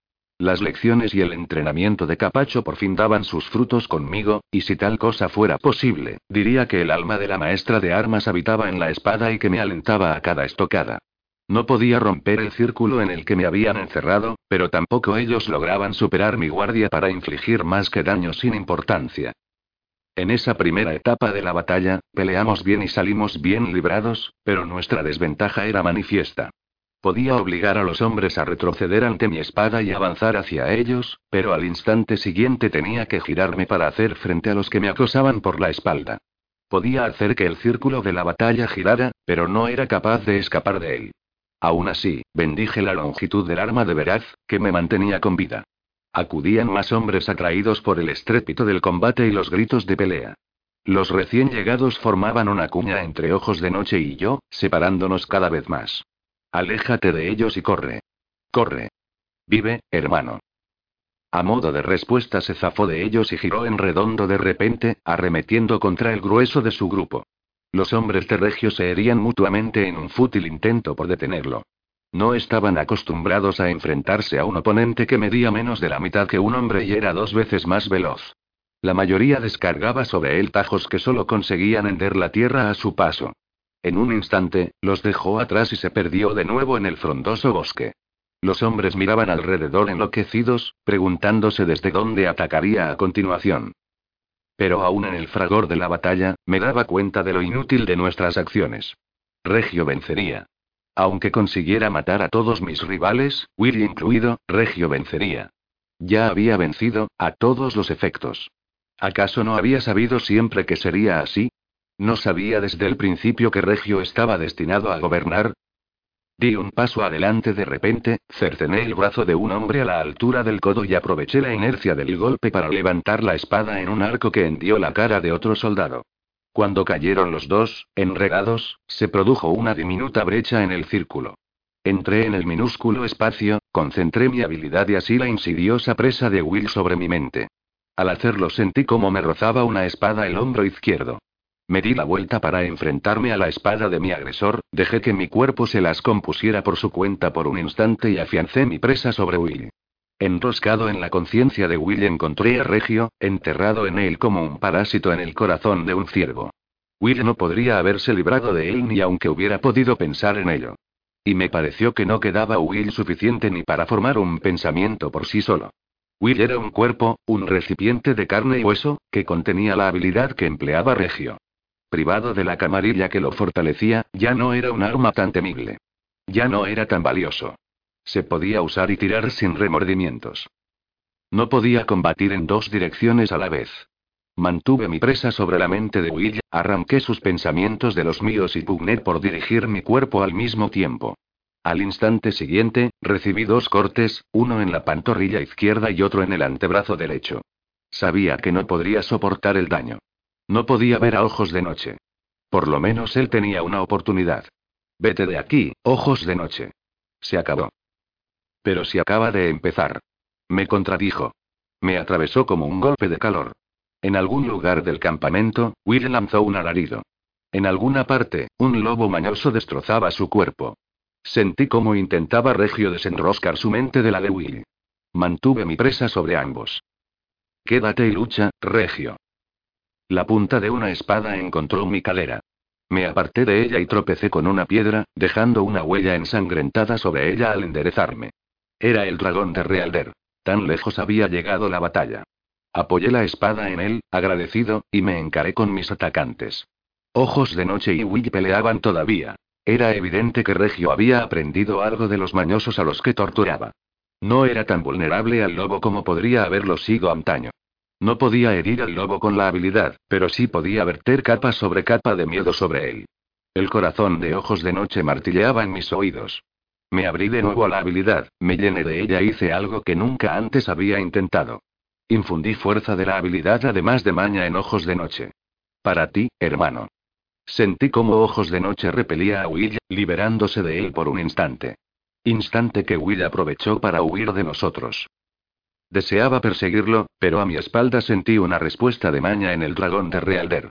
Las lecciones y el entrenamiento de Capacho por fin daban sus frutos conmigo, y si tal cosa fuera posible, diría que el alma de la maestra de armas habitaba en la espada y que me alentaba a cada estocada. No podía romper el círculo en el que me habían encerrado, pero tampoco ellos lograban superar mi guardia para infligir más que daño sin importancia. En esa primera etapa de la batalla, peleamos bien y salimos bien librados, pero nuestra desventaja era manifiesta. Podía obligar a los hombres a retroceder ante mi espada y avanzar hacia ellos, pero al instante siguiente tenía que girarme para hacer frente a los que me acosaban por la espalda. Podía hacer que el círculo de la batalla girara, pero no era capaz de escapar de él. Aún así, bendije la longitud del arma de veraz, que me mantenía con vida. Acudían más hombres atraídos por el estrépito del combate y los gritos de pelea. Los recién llegados formaban una cuña entre ojos de noche y yo, separándonos cada vez más. Aléjate de ellos y corre. Corre. Vive, hermano. A modo de respuesta se zafó de ellos y giró en redondo de repente, arremetiendo contra el grueso de su grupo. Los hombres de Regio se herían mutuamente en un fútil intento por detenerlo. No estaban acostumbrados a enfrentarse a un oponente que medía menos de la mitad que un hombre y era dos veces más veloz. La mayoría descargaba sobre él tajos que solo conseguían hender la tierra a su paso. En un instante, los dejó atrás y se perdió de nuevo en el frondoso bosque. Los hombres miraban alrededor enloquecidos, preguntándose desde dónde atacaría a continuación. Pero aún en el fragor de la batalla, me daba cuenta de lo inútil de nuestras acciones. Regio vencería. Aunque consiguiera matar a todos mis rivales, Willy incluido, Regio vencería. Ya había vencido, a todos los efectos. ¿Acaso no había sabido siempre que sería así? ¿No sabía desde el principio que Regio estaba destinado a gobernar? Di un paso adelante de repente, cercené el brazo de un hombre a la altura del codo y aproveché la inercia del golpe para levantar la espada en un arco que hendió la cara de otro soldado. Cuando cayeron los dos, enredados, se produjo una diminuta brecha en el círculo. Entré en el minúsculo espacio, concentré mi habilidad y así la insidiosa presa de Will sobre mi mente. Al hacerlo sentí como me rozaba una espada el hombro izquierdo. Me di la vuelta para enfrentarme a la espada de mi agresor, dejé que mi cuerpo se las compusiera por su cuenta por un instante y afiancé mi presa sobre Will. Enroscado en la conciencia de Will encontré a Regio, enterrado en él como un parásito en el corazón de un ciervo. Will no podría haberse librado de él ni aunque hubiera podido pensar en ello. Y me pareció que no quedaba Will suficiente ni para formar un pensamiento por sí solo. Will era un cuerpo, un recipiente de carne y hueso, que contenía la habilidad que empleaba Regio. Privado de la camarilla que lo fortalecía, ya no era un arma tan temible. Ya no era tan valioso. Se podía usar y tirar sin remordimientos. No podía combatir en dos direcciones a la vez. Mantuve mi presa sobre la mente de Will, arranqué sus pensamientos de los míos y pugné por dirigir mi cuerpo al mismo tiempo. Al instante siguiente, recibí dos cortes, uno en la pantorrilla izquierda y otro en el antebrazo derecho. Sabía que no podría soportar el daño. No podía ver a ojos de noche. Por lo menos él tenía una oportunidad. Vete de aquí, ojos de noche. Se acabó. Pero si acaba de empezar. Me contradijo. Me atravesó como un golpe de calor. En algún lugar del campamento, Will lanzó un alarido. En alguna parte, un lobo mañoso destrozaba su cuerpo. Sentí como intentaba Regio desenroscar su mente de la de Will. Mantuve mi presa sobre ambos. Quédate y lucha, Regio. La punta de una espada encontró mi cadera. Me aparté de ella y tropecé con una piedra, dejando una huella ensangrentada sobre ella al enderezarme. Era el dragón de Realder. Tan lejos había llegado la batalla. Apoyé la espada en él, agradecido, y me encaré con mis atacantes. Ojos de noche y Will peleaban todavía. Era evidente que Regio había aprendido algo de los mañosos a los que torturaba. No era tan vulnerable al lobo como podría haberlo sido antaño. No podía herir al lobo con la habilidad, pero sí podía verter capa sobre capa de miedo sobre él. El corazón de ojos de noche martilleaba en mis oídos. Me abrí de nuevo a la habilidad, me llené de ella e hice algo que nunca antes había intentado. Infundí fuerza de la habilidad además de maña en ojos de noche. Para ti, hermano. Sentí como ojos de noche repelía a Will, liberándose de él por un instante. Instante que Will aprovechó para huir de nosotros. Deseaba perseguirlo, pero a mi espalda sentí una respuesta de maña en el dragón de Realder.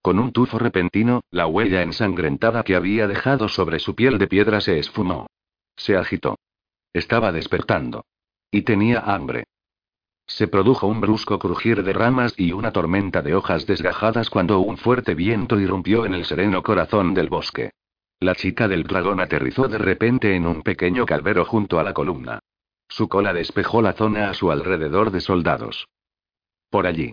Con un tufo repentino, la huella ensangrentada que había dejado sobre su piel de piedra se esfumó. Se agitó. Estaba despertando. Y tenía hambre. Se produjo un brusco crujir de ramas y una tormenta de hojas desgajadas cuando un fuerte viento irrumpió en el sereno corazón del bosque. La chica del dragón aterrizó de repente en un pequeño calvero junto a la columna. Su cola despejó la zona a su alrededor de soldados. Por allí.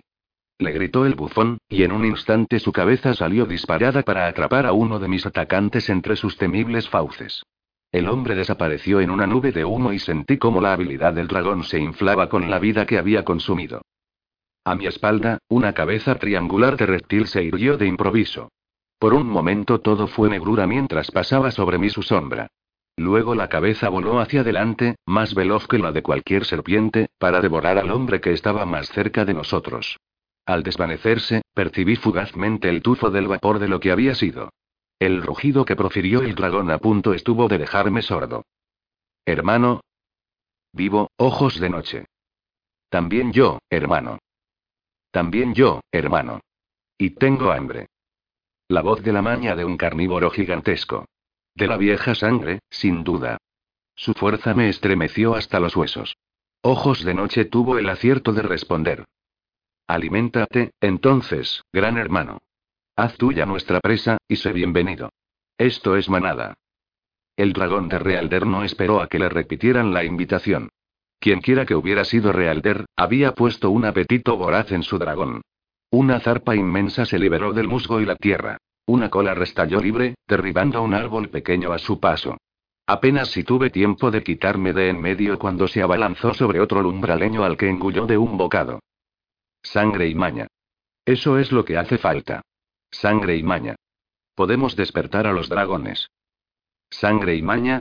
Le gritó el bufón, y en un instante su cabeza salió disparada para atrapar a uno de mis atacantes entre sus temibles fauces. El hombre desapareció en una nube de humo y sentí como la habilidad del dragón se inflaba con la vida que había consumido. A mi espalda, una cabeza triangular de reptil se irguió de improviso. Por un momento todo fue negrura mientras pasaba sobre mí su sombra. Luego la cabeza voló hacia adelante, más veloz que la de cualquier serpiente, para devorar al hombre que estaba más cerca de nosotros. Al desvanecerse, percibí fugazmente el tufo del vapor de lo que había sido. El rugido que profirió el dragón a punto estuvo de dejarme sordo. Hermano. Vivo, ojos de noche. También yo, hermano. También yo, hermano. Y tengo hambre. La voz de la maña de un carnívoro gigantesco. De la vieja sangre, sin duda. Su fuerza me estremeció hasta los huesos. Ojos de noche tuvo el acierto de responder. Aliméntate, entonces, gran hermano. Haz tuya nuestra presa, y sé bienvenido. Esto es manada. El dragón de Realder no esperó a que le repitieran la invitación. Quienquiera que hubiera sido Realder, había puesto un apetito voraz en su dragón. Una zarpa inmensa se liberó del musgo y la tierra. Una cola restalló libre, derribando un árbol pequeño a su paso. Apenas si tuve tiempo de quitarme de en medio cuando se abalanzó sobre otro lumbraleño al que engulló de un bocado. Sangre y maña. Eso es lo que hace falta. Sangre y maña. Podemos despertar a los dragones. Sangre y maña.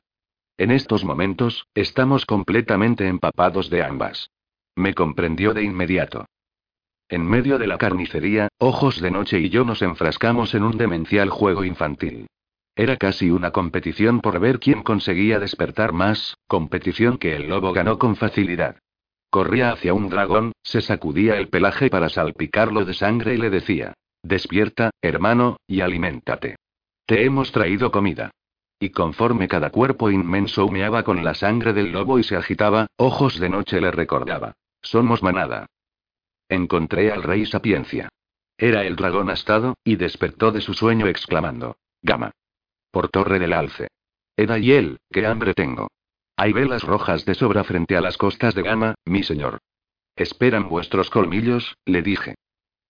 En estos momentos, estamos completamente empapados de ambas. Me comprendió de inmediato. En medio de la carnicería, Ojos de Noche y yo nos enfrascamos en un demencial juego infantil. Era casi una competición por ver quién conseguía despertar más, competición que el lobo ganó con facilidad. Corría hacia un dragón, se sacudía el pelaje para salpicarlo de sangre y le decía, Despierta, hermano, y aliméntate. Te hemos traído comida. Y conforme cada cuerpo inmenso humeaba con la sangre del lobo y se agitaba, ojos de noche le recordaba. Somos manada. Encontré al rey Sapiencia. Era el dragón astado, y despertó de su sueño exclamando. Gama. Por Torre del Alce. Eda y él, qué hambre tengo. Hay velas rojas de sobra frente a las costas de Gama, mi señor. Esperan vuestros colmillos, le dije.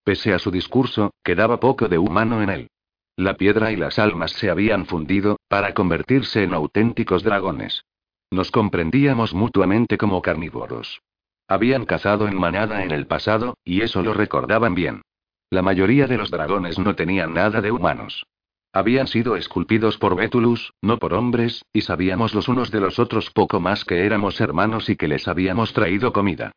Pese a su discurso, quedaba poco de humano en él. La piedra y las almas se habían fundido, para convertirse en auténticos dragones. Nos comprendíamos mutuamente como carnívoros. Habían cazado en manada en el pasado, y eso lo recordaban bien. La mayoría de los dragones no tenían nada de humanos. Habían sido esculpidos por Betulus, no por hombres, y sabíamos los unos de los otros poco más que éramos hermanos y que les habíamos traído comida.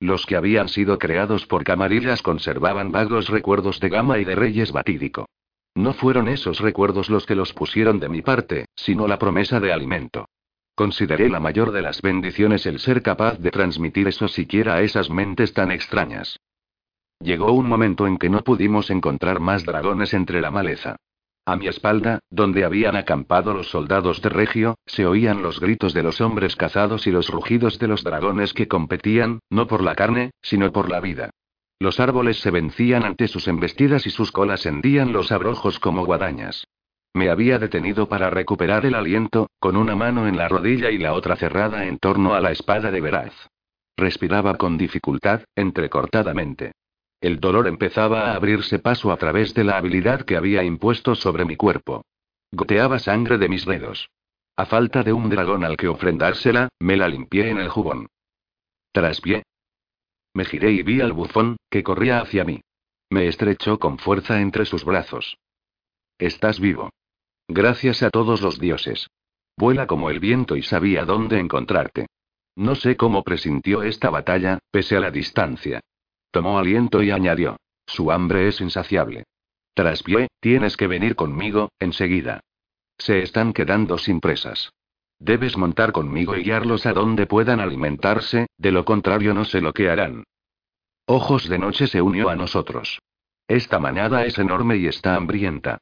Los que habían sido creados por camarillas conservaban vagos recuerdos de Gama y de Reyes Batídico. No fueron esos recuerdos los que los pusieron de mi parte, sino la promesa de alimento. Consideré la mayor de las bendiciones el ser capaz de transmitir eso siquiera a esas mentes tan extrañas. Llegó un momento en que no pudimos encontrar más dragones entre la maleza. A mi espalda, donde habían acampado los soldados de Regio, se oían los gritos de los hombres cazados y los rugidos de los dragones que competían, no por la carne, sino por la vida. Los árboles se vencían ante sus embestidas y sus colas hendían los abrojos como guadañas. Me había detenido para recuperar el aliento, con una mano en la rodilla y la otra cerrada en torno a la espada de Veraz. Respiraba con dificultad, entrecortadamente. El dolor empezaba a abrirse paso a través de la habilidad que había impuesto sobre mi cuerpo. Goteaba sangre de mis dedos. A falta de un dragón al que ofrendársela, me la limpié en el jubón. Traspié. Me giré y vi al bufón, que corría hacia mí. Me estrechó con fuerza entre sus brazos. Estás vivo. Gracias a todos los dioses. Vuela como el viento y sabía dónde encontrarte. No sé cómo presintió esta batalla, pese a la distancia. Tomó aliento y añadió. Su hambre es insaciable. Traspié, tienes que venir conmigo, enseguida. Se están quedando sin presas. Debes montar conmigo y guiarlos a donde puedan alimentarse, de lo contrario no sé lo que harán. Ojos de Noche se unió a nosotros. Esta mañana es enorme y está hambrienta.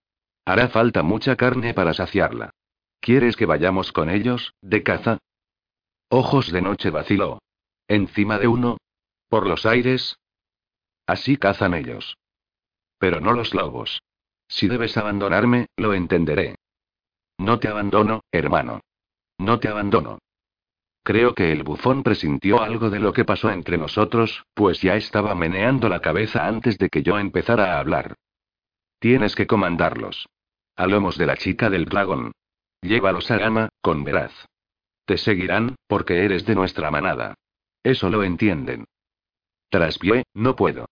Hará falta mucha carne para saciarla. ¿Quieres que vayamos con ellos, de caza? Ojos de Noche vaciló. ¿Encima de uno? ¿Por los aires? Así cazan ellos. Pero no los lobos. Si debes abandonarme, lo entenderé. No te abandono, hermano. No te abandono. Creo que el bufón presintió algo de lo que pasó entre nosotros, pues ya estaba meneando la cabeza antes de que yo empezara a hablar. Tienes que comandarlos. A lomos de la chica del dragón. Llévalos a Gama, con veraz. Te seguirán, porque eres de nuestra manada. Eso lo entienden. Traspié, no puedo.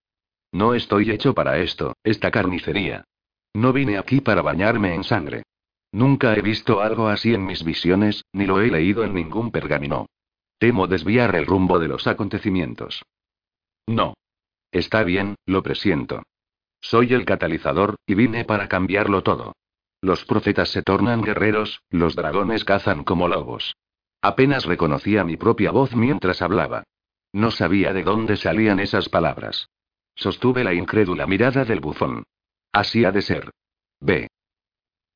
No estoy hecho para esto, esta carnicería. No vine aquí para bañarme en sangre. Nunca he visto algo así en mis visiones, ni lo he leído en ningún pergamino. Temo desviar el rumbo de los acontecimientos. No. Está bien, lo presiento. Soy el catalizador, y vine para cambiarlo todo. Los profetas se tornan guerreros, los dragones cazan como lobos. Apenas reconocía mi propia voz mientras hablaba. No sabía de dónde salían esas palabras. Sostuve la incrédula mirada del bufón. Así ha de ser. Ve.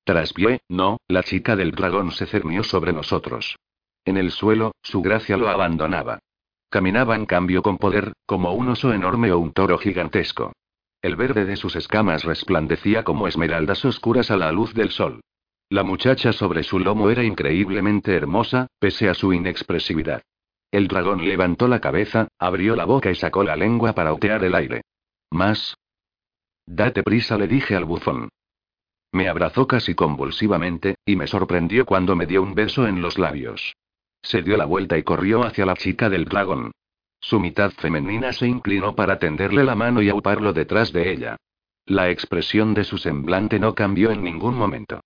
Traspié, no, la chica del dragón se cernió sobre nosotros. En el suelo, su gracia lo abandonaba. Caminaba en cambio con poder, como un oso enorme o un toro gigantesco. El verde de sus escamas resplandecía como esmeraldas oscuras a la luz del sol. La muchacha sobre su lomo era increíblemente hermosa, pese a su inexpresividad. El dragón levantó la cabeza, abrió la boca y sacó la lengua para otear el aire. Más. Date prisa, le dije al bufón. Me abrazó casi convulsivamente, y me sorprendió cuando me dio un beso en los labios. Se dio la vuelta y corrió hacia la chica del dragón. Su mitad femenina se inclinó para tenderle la mano y auparlo detrás de ella. La expresión de su semblante no cambió en ningún momento.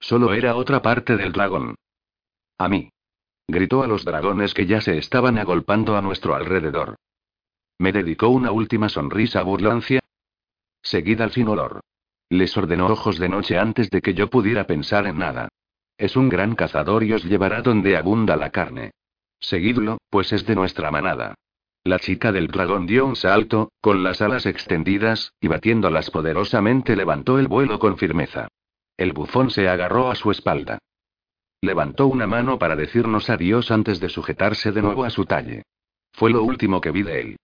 Solo era otra parte del dragón. A mí. Gritó a los dragones que ya se estaban agolpando a nuestro alrededor. Me dedicó una última sonrisa burlancia. Seguida sin olor. Les ordenó ojos de noche antes de que yo pudiera pensar en nada. Es un gran cazador y os llevará donde abunda la carne. Seguidlo, pues es de nuestra manada. La chica del dragón dio un salto, con las alas extendidas, y batiéndolas poderosamente levantó el vuelo con firmeza. El bufón se agarró a su espalda. Levantó una mano para decirnos adiós antes de sujetarse de nuevo a su talle. Fue lo último que vi de él.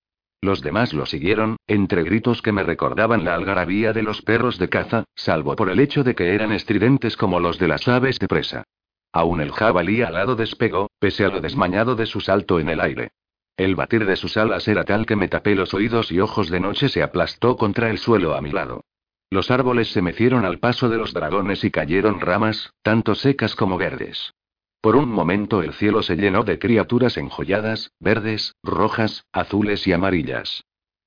Los demás lo siguieron, entre gritos que me recordaban la algarabía de los perros de caza, salvo por el hecho de que eran estridentes como los de las aves de presa. Aún el jabalí alado despegó, pese a lo desmañado de su salto en el aire. El batir de sus alas era tal que me tapé los oídos y ojos de noche se aplastó contra el suelo a mi lado. Los árboles se mecieron al paso de los dragones y cayeron ramas, tanto secas como verdes. Por un momento el cielo se llenó de criaturas enjolladas, verdes, rojas, azules y amarillas.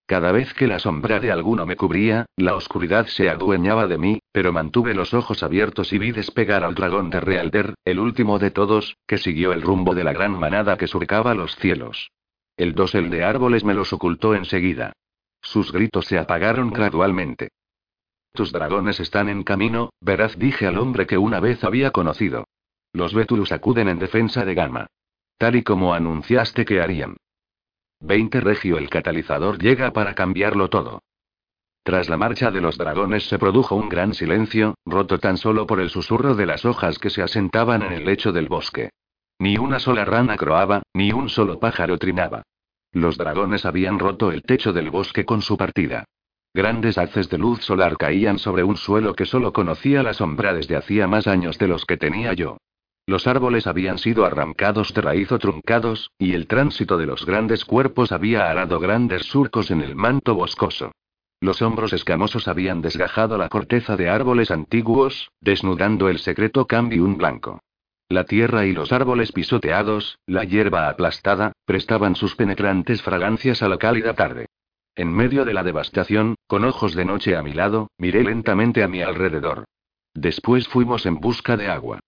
Cada vez que la sombra de alguno me cubría, la oscuridad se adueñaba de mí, pero mantuve los ojos abiertos y vi despegar al dragón de Realder, el último de todos, que siguió el rumbo de la gran manada que surcaba los cielos. El dosel de árboles me los ocultó enseguida. Sus gritos se apagaron gradualmente. Tus dragones están en camino, veraz dije al hombre que una vez había conocido. Los Betulus acuden en defensa de Gamma. Tal y como anunciaste que harían. 20 Regio el catalizador llega para cambiarlo todo. Tras la marcha de los dragones se produjo un gran silencio, roto tan solo por el susurro de las hojas que se asentaban en el lecho del bosque. Ni una sola rana croaba, ni un solo pájaro trinaba. Los dragones habían roto el techo del bosque con su partida. Grandes haces de luz solar caían sobre un suelo que solo conocía la sombra desde hacía más años de los que tenía yo. Los árboles habían sido arrancados de raíz o truncados, y el tránsito de los grandes cuerpos había arado grandes surcos en el manto boscoso. Los hombros escamosos habían desgajado la corteza de árboles antiguos, desnudando el secreto cambium blanco. La tierra y los árboles pisoteados, la hierba aplastada, prestaban sus penetrantes fragancias a la cálida tarde. En medio de la devastación, con ojos de noche a mi lado, miré lentamente a mi alrededor. Después fuimos en busca de agua.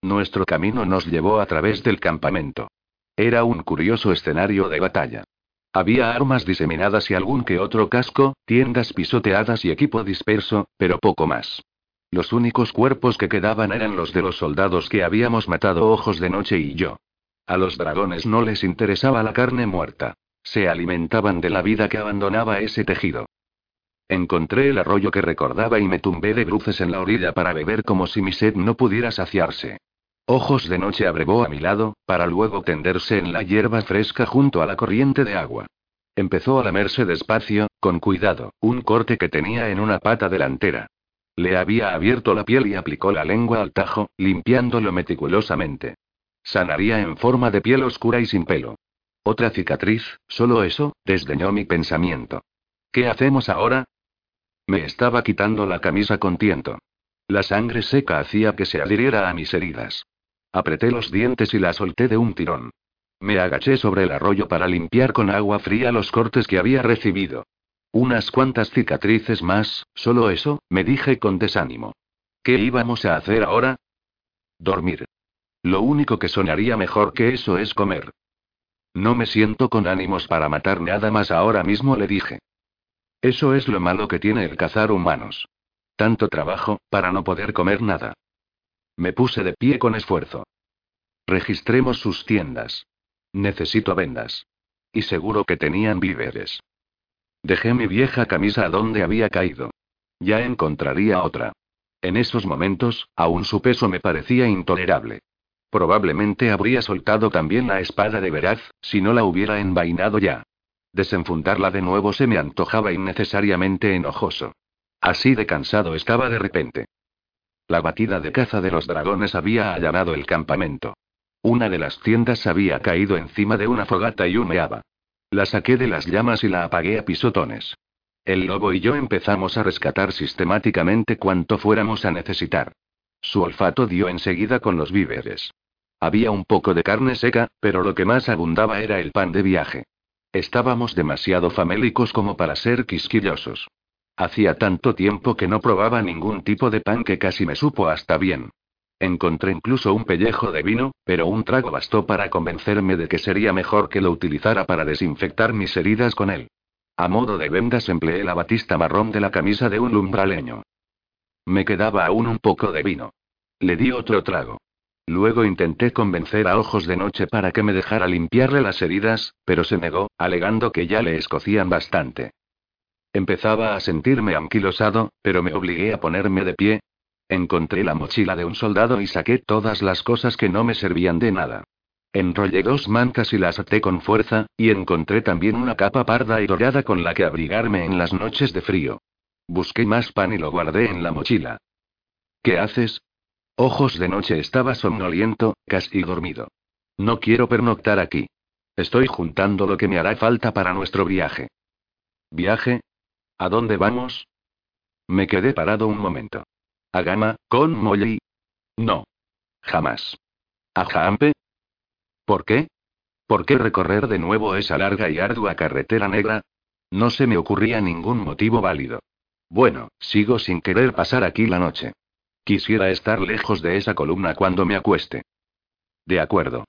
Nuestro camino nos llevó a través del campamento. Era un curioso escenario de batalla. Había armas diseminadas y algún que otro casco, tiendas pisoteadas y equipo disperso, pero poco más. Los únicos cuerpos que quedaban eran los de los soldados que habíamos matado ojos de noche y yo. A los dragones no les interesaba la carne muerta. Se alimentaban de la vida que abandonaba ese tejido. Encontré el arroyo que recordaba y me tumbé de bruces en la orilla para beber como si mi sed no pudiera saciarse. Ojos de noche abrevó a mi lado, para luego tenderse en la hierba fresca junto a la corriente de agua. Empezó a lamerse despacio, con cuidado, un corte que tenía en una pata delantera. Le había abierto la piel y aplicó la lengua al tajo, limpiándolo meticulosamente. Sanaría en forma de piel oscura y sin pelo. Otra cicatriz, solo eso, desdeñó mi pensamiento. ¿Qué hacemos ahora? Me estaba quitando la camisa con tiento. La sangre seca hacía que se adhiriera a mis heridas. Apreté los dientes y la solté de un tirón. Me agaché sobre el arroyo para limpiar con agua fría los cortes que había recibido. Unas cuantas cicatrices más, solo eso, me dije con desánimo. ¿Qué íbamos a hacer ahora? Dormir. Lo único que sonaría mejor que eso es comer. No me siento con ánimos para matar nada más ahora mismo, le dije. Eso es lo malo que tiene el cazar humanos. Tanto trabajo, para no poder comer nada. Me puse de pie con esfuerzo. Registremos sus tiendas. Necesito vendas. Y seguro que tenían víveres. Dejé mi vieja camisa donde había caído. Ya encontraría otra. En esos momentos, aún su peso me parecía intolerable. Probablemente habría soltado también la espada de Veraz, si no la hubiera envainado ya. Desenfundarla de nuevo se me antojaba innecesariamente enojoso. Así de cansado estaba de repente. La batida de caza de los dragones había allanado el campamento. Una de las tiendas había caído encima de una fogata y humeaba. La saqué de las llamas y la apagué a pisotones. El lobo y yo empezamos a rescatar sistemáticamente cuanto fuéramos a necesitar. Su olfato dio enseguida con los víveres. Había un poco de carne seca, pero lo que más abundaba era el pan de viaje. Estábamos demasiado famélicos como para ser quisquillosos. Hacía tanto tiempo que no probaba ningún tipo de pan que casi me supo hasta bien. Encontré incluso un pellejo de vino, pero un trago bastó para convencerme de que sería mejor que lo utilizara para desinfectar mis heridas con él. A modo de vendas empleé la batista marrón de la camisa de un lumbraleño. Me quedaba aún un poco de vino. Le di otro trago. Luego intenté convencer a Ojos de Noche para que me dejara limpiarle las heridas, pero se negó, alegando que ya le escocían bastante. Empezaba a sentirme anquilosado, pero me obligué a ponerme de pie. Encontré la mochila de un soldado y saqué todas las cosas que no me servían de nada. Enrollé dos mancas y las até con fuerza, y encontré también una capa parda y dorada con la que abrigarme en las noches de frío. Busqué más pan y lo guardé en la mochila. ¿Qué haces? Ojos de noche estaba somnoliento, casi dormido. No quiero pernoctar aquí. Estoy juntando lo que me hará falta para nuestro viaje. ¿Viaje? ¿A dónde vamos? Me quedé parado un momento. ¿A Gama, con Molly? No. Jamás. ¿A Jampe? ¿Por qué? ¿Por qué recorrer de nuevo esa larga y ardua carretera negra? No se me ocurría ningún motivo válido. Bueno, sigo sin querer pasar aquí la noche. Quisiera estar lejos de esa columna cuando me acueste. De acuerdo.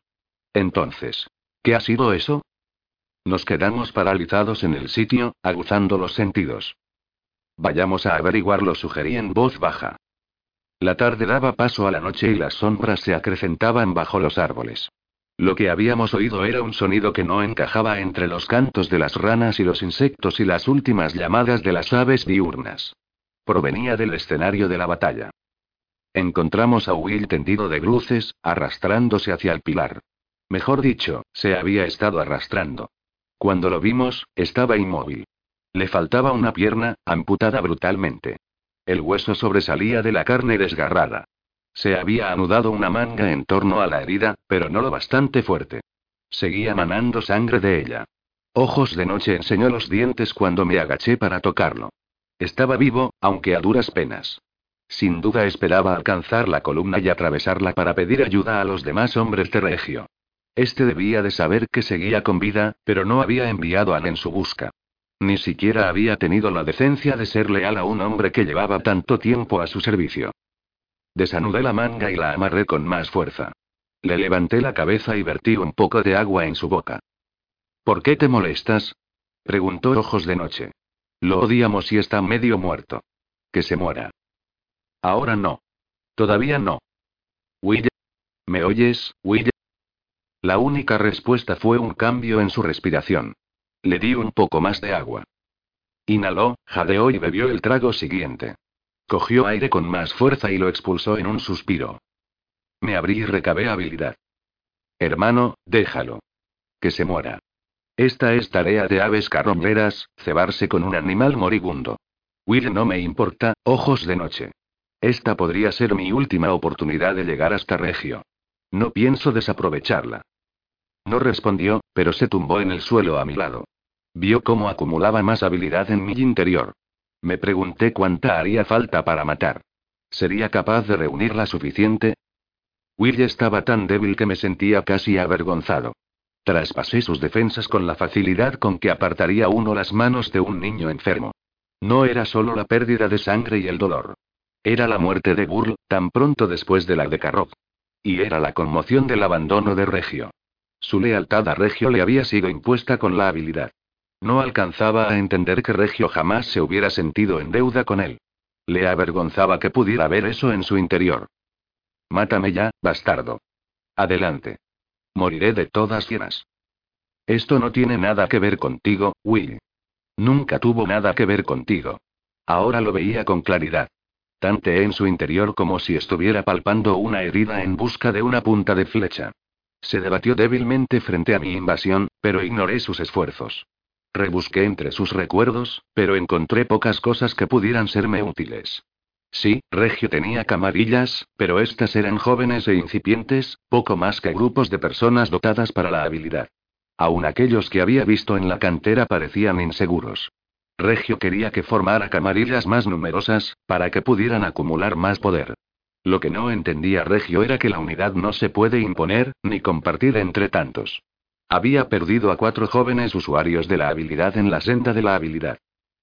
Entonces, ¿qué ha sido eso? Nos quedamos paralizados en el sitio, aguzando los sentidos. Vayamos a averiguarlo, sugerí en voz baja. La tarde daba paso a la noche y las sombras se acrecentaban bajo los árboles. Lo que habíamos oído era un sonido que no encajaba entre los cantos de las ranas y los insectos y las últimas llamadas de las aves diurnas. Provenía del escenario de la batalla. Encontramos a Will tendido de bruces, arrastrándose hacia el pilar. Mejor dicho, se había estado arrastrando. Cuando lo vimos, estaba inmóvil. Le faltaba una pierna, amputada brutalmente. El hueso sobresalía de la carne desgarrada. Se había anudado una manga en torno a la herida, pero no lo bastante fuerte. Seguía manando sangre de ella. Ojos de noche enseñó los dientes cuando me agaché para tocarlo. Estaba vivo, aunque a duras penas. Sin duda esperaba alcanzar la columna y atravesarla para pedir ayuda a los demás hombres de Regio. Este debía de saber que seguía con vida, pero no había enviado a en su busca. Ni siquiera había tenido la decencia de ser leal a un hombre que llevaba tanto tiempo a su servicio. Desanudé la manga y la amarré con más fuerza. Le levanté la cabeza y vertí un poco de agua en su boca. ¿Por qué te molestas? preguntó Ojos de Noche. Lo odiamos y está medio muerto. Que se muera. Ahora no. Todavía no. Will. ¿Me oyes, Will? La única respuesta fue un cambio en su respiración. Le di un poco más de agua. Inhaló, jadeó y bebió el trago siguiente. Cogió aire con más fuerza y lo expulsó en un suspiro. Me abrí y recabé habilidad. Hermano, déjalo. Que se muera. Esta es tarea de aves carromberas, cebarse con un animal moribundo. Will no me importa, ojos de noche. Esta podría ser mi última oportunidad de llegar hasta Regio. No pienso desaprovecharla. No respondió, pero se tumbó en el suelo a mi lado. Vio cómo acumulaba más habilidad en mi interior. Me pregunté cuánta haría falta para matar. ¿Sería capaz de reunir la suficiente? Will estaba tan débil que me sentía casi avergonzado. Traspasé sus defensas con la facilidad con que apartaría uno las manos de un niño enfermo. No era solo la pérdida de sangre y el dolor. Era la muerte de Burl, tan pronto después de la de Carroz. Y era la conmoción del abandono de Regio. Su lealtad a Regio le había sido impuesta con la habilidad. No alcanzaba a entender que Regio jamás se hubiera sentido en deuda con él. Le avergonzaba que pudiera ver eso en su interior. Mátame ya, bastardo. Adelante. Moriré de todas llenas. Esto no tiene nada que ver contigo, Will. Nunca tuvo nada que ver contigo. Ahora lo veía con claridad. Tanteé en su interior como si estuviera palpando una herida en busca de una punta de flecha. Se debatió débilmente frente a mi invasión, pero ignoré sus esfuerzos. Rebusqué entre sus recuerdos, pero encontré pocas cosas que pudieran serme útiles. Sí, Regio tenía camarillas, pero estas eran jóvenes e incipientes, poco más que grupos de personas dotadas para la habilidad. Aun aquellos que había visto en la cantera parecían inseguros. Regio quería que formara camarillas más numerosas, para que pudieran acumular más poder. Lo que no entendía Regio era que la unidad no se puede imponer, ni compartir entre tantos. Había perdido a cuatro jóvenes usuarios de la habilidad en la senda de la habilidad.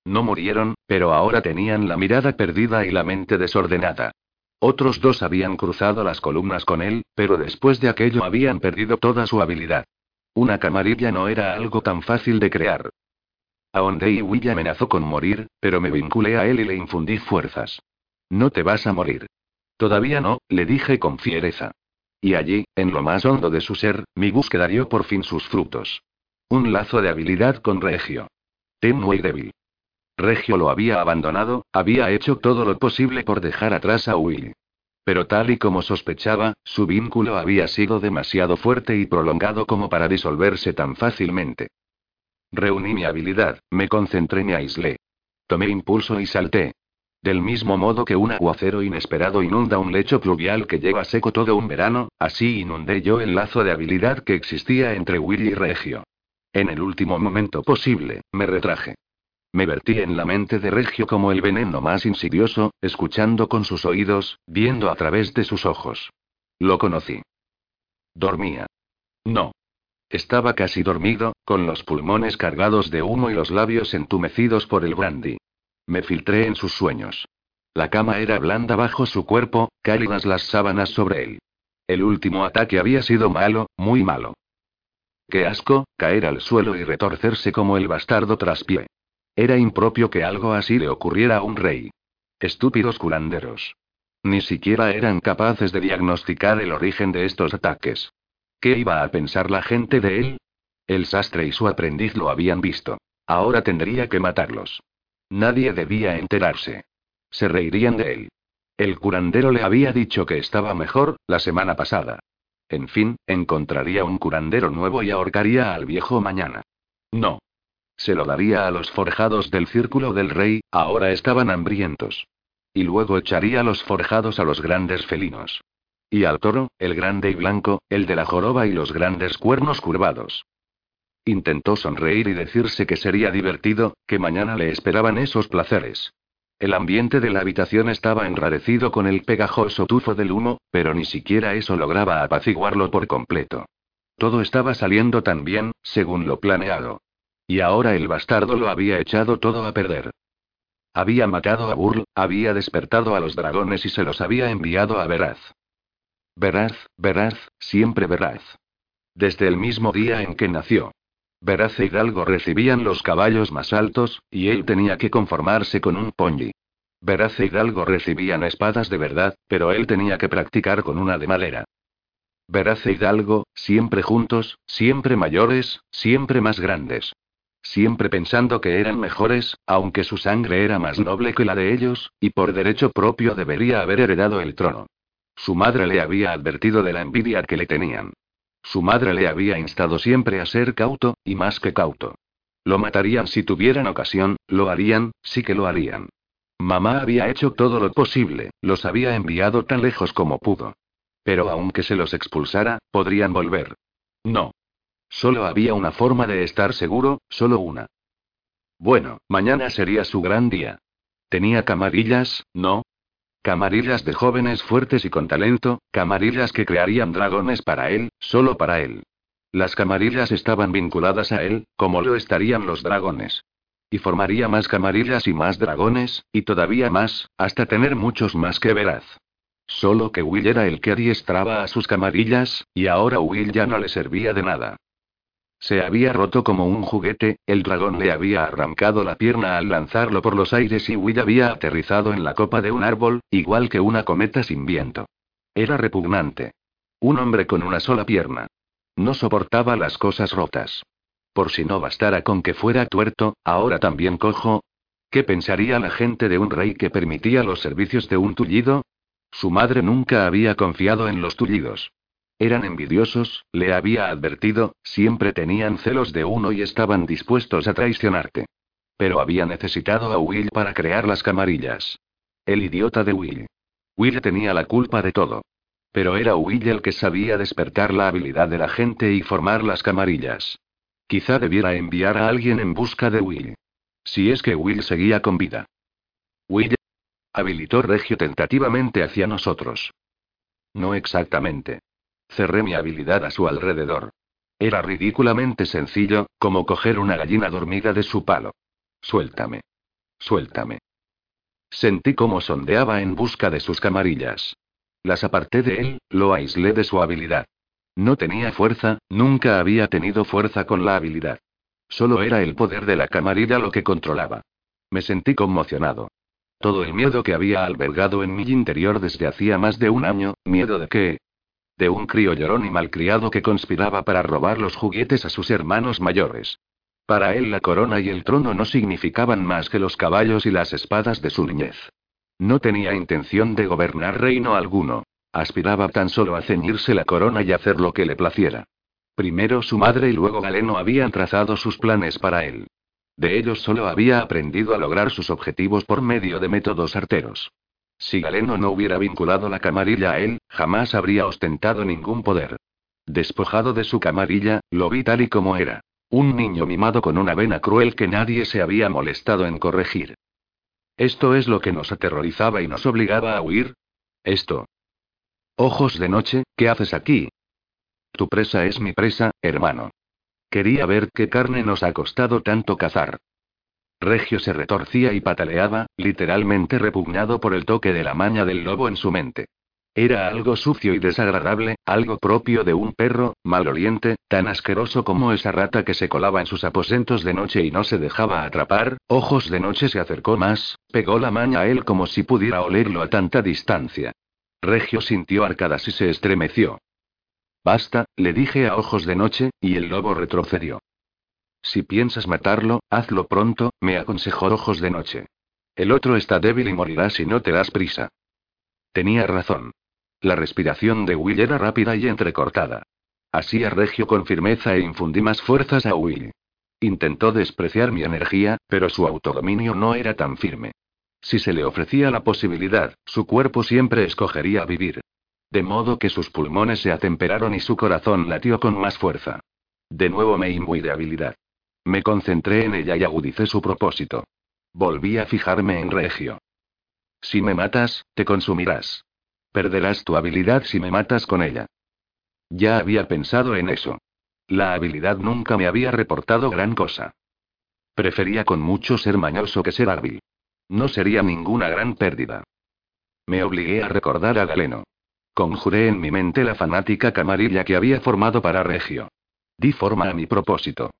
No murieron, pero ahora tenían la mirada perdida y la mente desordenada. Otros dos habían cruzado las columnas con él, pero después de aquello habían perdido toda su habilidad. Una camarilla no era algo tan fácil de crear. Aondei Will amenazó con morir, pero me vinculé a él y le infundí fuerzas. No te vas a morir. Todavía no, le dije con fiereza. Y allí, en lo más hondo de su ser, mi búsqueda dio por fin sus frutos. Un lazo de habilidad con Regio. Tenue y débil. Regio lo había abandonado, había hecho todo lo posible por dejar atrás a Will. Pero tal y como sospechaba, su vínculo había sido demasiado fuerte y prolongado como para disolverse tan fácilmente. Reuní mi habilidad, me concentré me aislé. Tomé impulso y salté. Del mismo modo que un aguacero inesperado inunda un lecho pluvial que lleva seco todo un verano, así inundé yo el lazo de habilidad que existía entre Will y Regio. En el último momento posible, me retraje. Me vertí en la mente de Regio como el veneno más insidioso, escuchando con sus oídos, viendo a través de sus ojos. Lo conocí. Dormía. No. Estaba casi dormido, con los pulmones cargados de humo y los labios entumecidos por el brandy. Me filtré en sus sueños. La cama era blanda bajo su cuerpo, cálidas las sábanas sobre él. El último ataque había sido malo, muy malo. Qué asco, caer al suelo y retorcerse como el bastardo traspié. Era impropio que algo así le ocurriera a un rey. Estúpidos curanderos. Ni siquiera eran capaces de diagnosticar el origen de estos ataques. ¿Qué iba a pensar la gente de él? El sastre y su aprendiz lo habían visto. Ahora tendría que matarlos. Nadie debía enterarse. Se reirían de él. El curandero le había dicho que estaba mejor, la semana pasada. En fin, encontraría un curandero nuevo y ahorcaría al viejo mañana. No. Se lo daría a los forjados del círculo del rey, ahora estaban hambrientos. Y luego echaría los forjados a los grandes felinos. Y al toro, el grande y blanco, el de la joroba y los grandes cuernos curvados. Intentó sonreír y decirse que sería divertido, que mañana le esperaban esos placeres. El ambiente de la habitación estaba enrarecido con el pegajoso tufo del humo, pero ni siquiera eso lograba apaciguarlo por completo. Todo estaba saliendo tan bien, según lo planeado. Y ahora el bastardo lo había echado todo a perder. Había matado a Burl, había despertado a los dragones y se los había enviado a Veraz. Veraz, Veraz, siempre Veraz. Desde el mismo día en que nació. Veraz Hidalgo recibían los caballos más altos, y él tenía que conformarse con un pony. Veraz Hidalgo recibían espadas de verdad, pero él tenía que practicar con una de madera. Veraz Hidalgo, siempre juntos, siempre mayores, siempre más grandes siempre pensando que eran mejores, aunque su sangre era más noble que la de ellos, y por derecho propio debería haber heredado el trono. Su madre le había advertido de la envidia que le tenían. Su madre le había instado siempre a ser cauto, y más que cauto. Lo matarían si tuvieran ocasión, lo harían, sí que lo harían. Mamá había hecho todo lo posible, los había enviado tan lejos como pudo. Pero aunque se los expulsara, podrían volver. No. Solo había una forma de estar seguro, solo una. Bueno, mañana sería su gran día. Tenía camarillas, ¿no? Camarillas de jóvenes fuertes y con talento, camarillas que crearían dragones para él, solo para él. Las camarillas estaban vinculadas a él, como lo estarían los dragones. Y formaría más camarillas y más dragones, y todavía más, hasta tener muchos más que veraz. Solo que Will era el que adiestraba a sus camarillas, y ahora Will ya no le servía de nada. Se había roto como un juguete, el dragón le había arrancado la pierna al lanzarlo por los aires y Will había aterrizado en la copa de un árbol, igual que una cometa sin viento. Era repugnante. Un hombre con una sola pierna. No soportaba las cosas rotas. Por si no bastara con que fuera tuerto, ahora también cojo. ¿Qué pensaría la gente de un rey que permitía los servicios de un tullido? Su madre nunca había confiado en los tullidos. Eran envidiosos, le había advertido, siempre tenían celos de uno y estaban dispuestos a traicionarte. Pero había necesitado a Will para crear las camarillas. El idiota de Will. Will tenía la culpa de todo. Pero era Will el que sabía despertar la habilidad de la gente y formar las camarillas. Quizá debiera enviar a alguien en busca de Will. Si es que Will seguía con vida. Will. Habilitó Regio tentativamente hacia nosotros. No exactamente. Cerré mi habilidad a su alrededor. Era ridículamente sencillo, como coger una gallina dormida de su palo. Suéltame. Suéltame. Sentí cómo sondeaba en busca de sus camarillas. Las aparté de él, lo aislé de su habilidad. No tenía fuerza, nunca había tenido fuerza con la habilidad. Solo era el poder de la camarilla lo que controlaba. Me sentí conmocionado. Todo el miedo que había albergado en mi interior desde hacía más de un año, miedo de que... De un crío llorón y malcriado que conspiraba para robar los juguetes a sus hermanos mayores. Para él la corona y el trono no significaban más que los caballos y las espadas de su niñez. No tenía intención de gobernar reino alguno. Aspiraba tan solo a ceñirse la corona y hacer lo que le placiera. Primero su madre y luego Galeno habían trazado sus planes para él. De ellos solo había aprendido a lograr sus objetivos por medio de métodos arteros. Si Galeno no hubiera vinculado la camarilla a él, jamás habría ostentado ningún poder. Despojado de su camarilla, lo vi tal y como era. Un niño mimado con una vena cruel que nadie se había molestado en corregir. ¿Esto es lo que nos aterrorizaba y nos obligaba a huir? Esto. Ojos de noche, ¿qué haces aquí? Tu presa es mi presa, hermano. Quería ver qué carne nos ha costado tanto cazar. Regio se retorcía y pataleaba, literalmente repugnado por el toque de la maña del lobo en su mente. Era algo sucio y desagradable, algo propio de un perro, maloliente, tan asqueroso como esa rata que se colaba en sus aposentos de noche y no se dejaba atrapar. Ojos de noche se acercó más, pegó la maña a él como si pudiera olerlo a tanta distancia. Regio sintió arcadas y se estremeció. Basta, le dije a ojos de noche, y el lobo retrocedió. Si piensas matarlo, hazlo pronto, me aconsejó ojos de noche. El otro está débil y morirá si no te das prisa. Tenía razón. La respiración de Will era rápida y entrecortada. Así a Regio con firmeza e infundí más fuerzas a Will. Intentó despreciar mi energía, pero su autodominio no era tan firme. Si se le ofrecía la posibilidad, su cuerpo siempre escogería vivir. De modo que sus pulmones se atemperaron y su corazón latió con más fuerza. De nuevo me imbuí de habilidad. Me concentré en ella y agudicé su propósito. Volví a fijarme en Regio. Si me matas, te consumirás. Perderás tu habilidad si me matas con ella. Ya había pensado en eso. La habilidad nunca me había reportado gran cosa. Prefería con mucho ser mañoso que ser hábil. No sería ninguna gran pérdida. Me obligué a recordar a Galeno. Conjuré en mi mente la fanática camarilla que había formado para Regio. Di forma a mi propósito.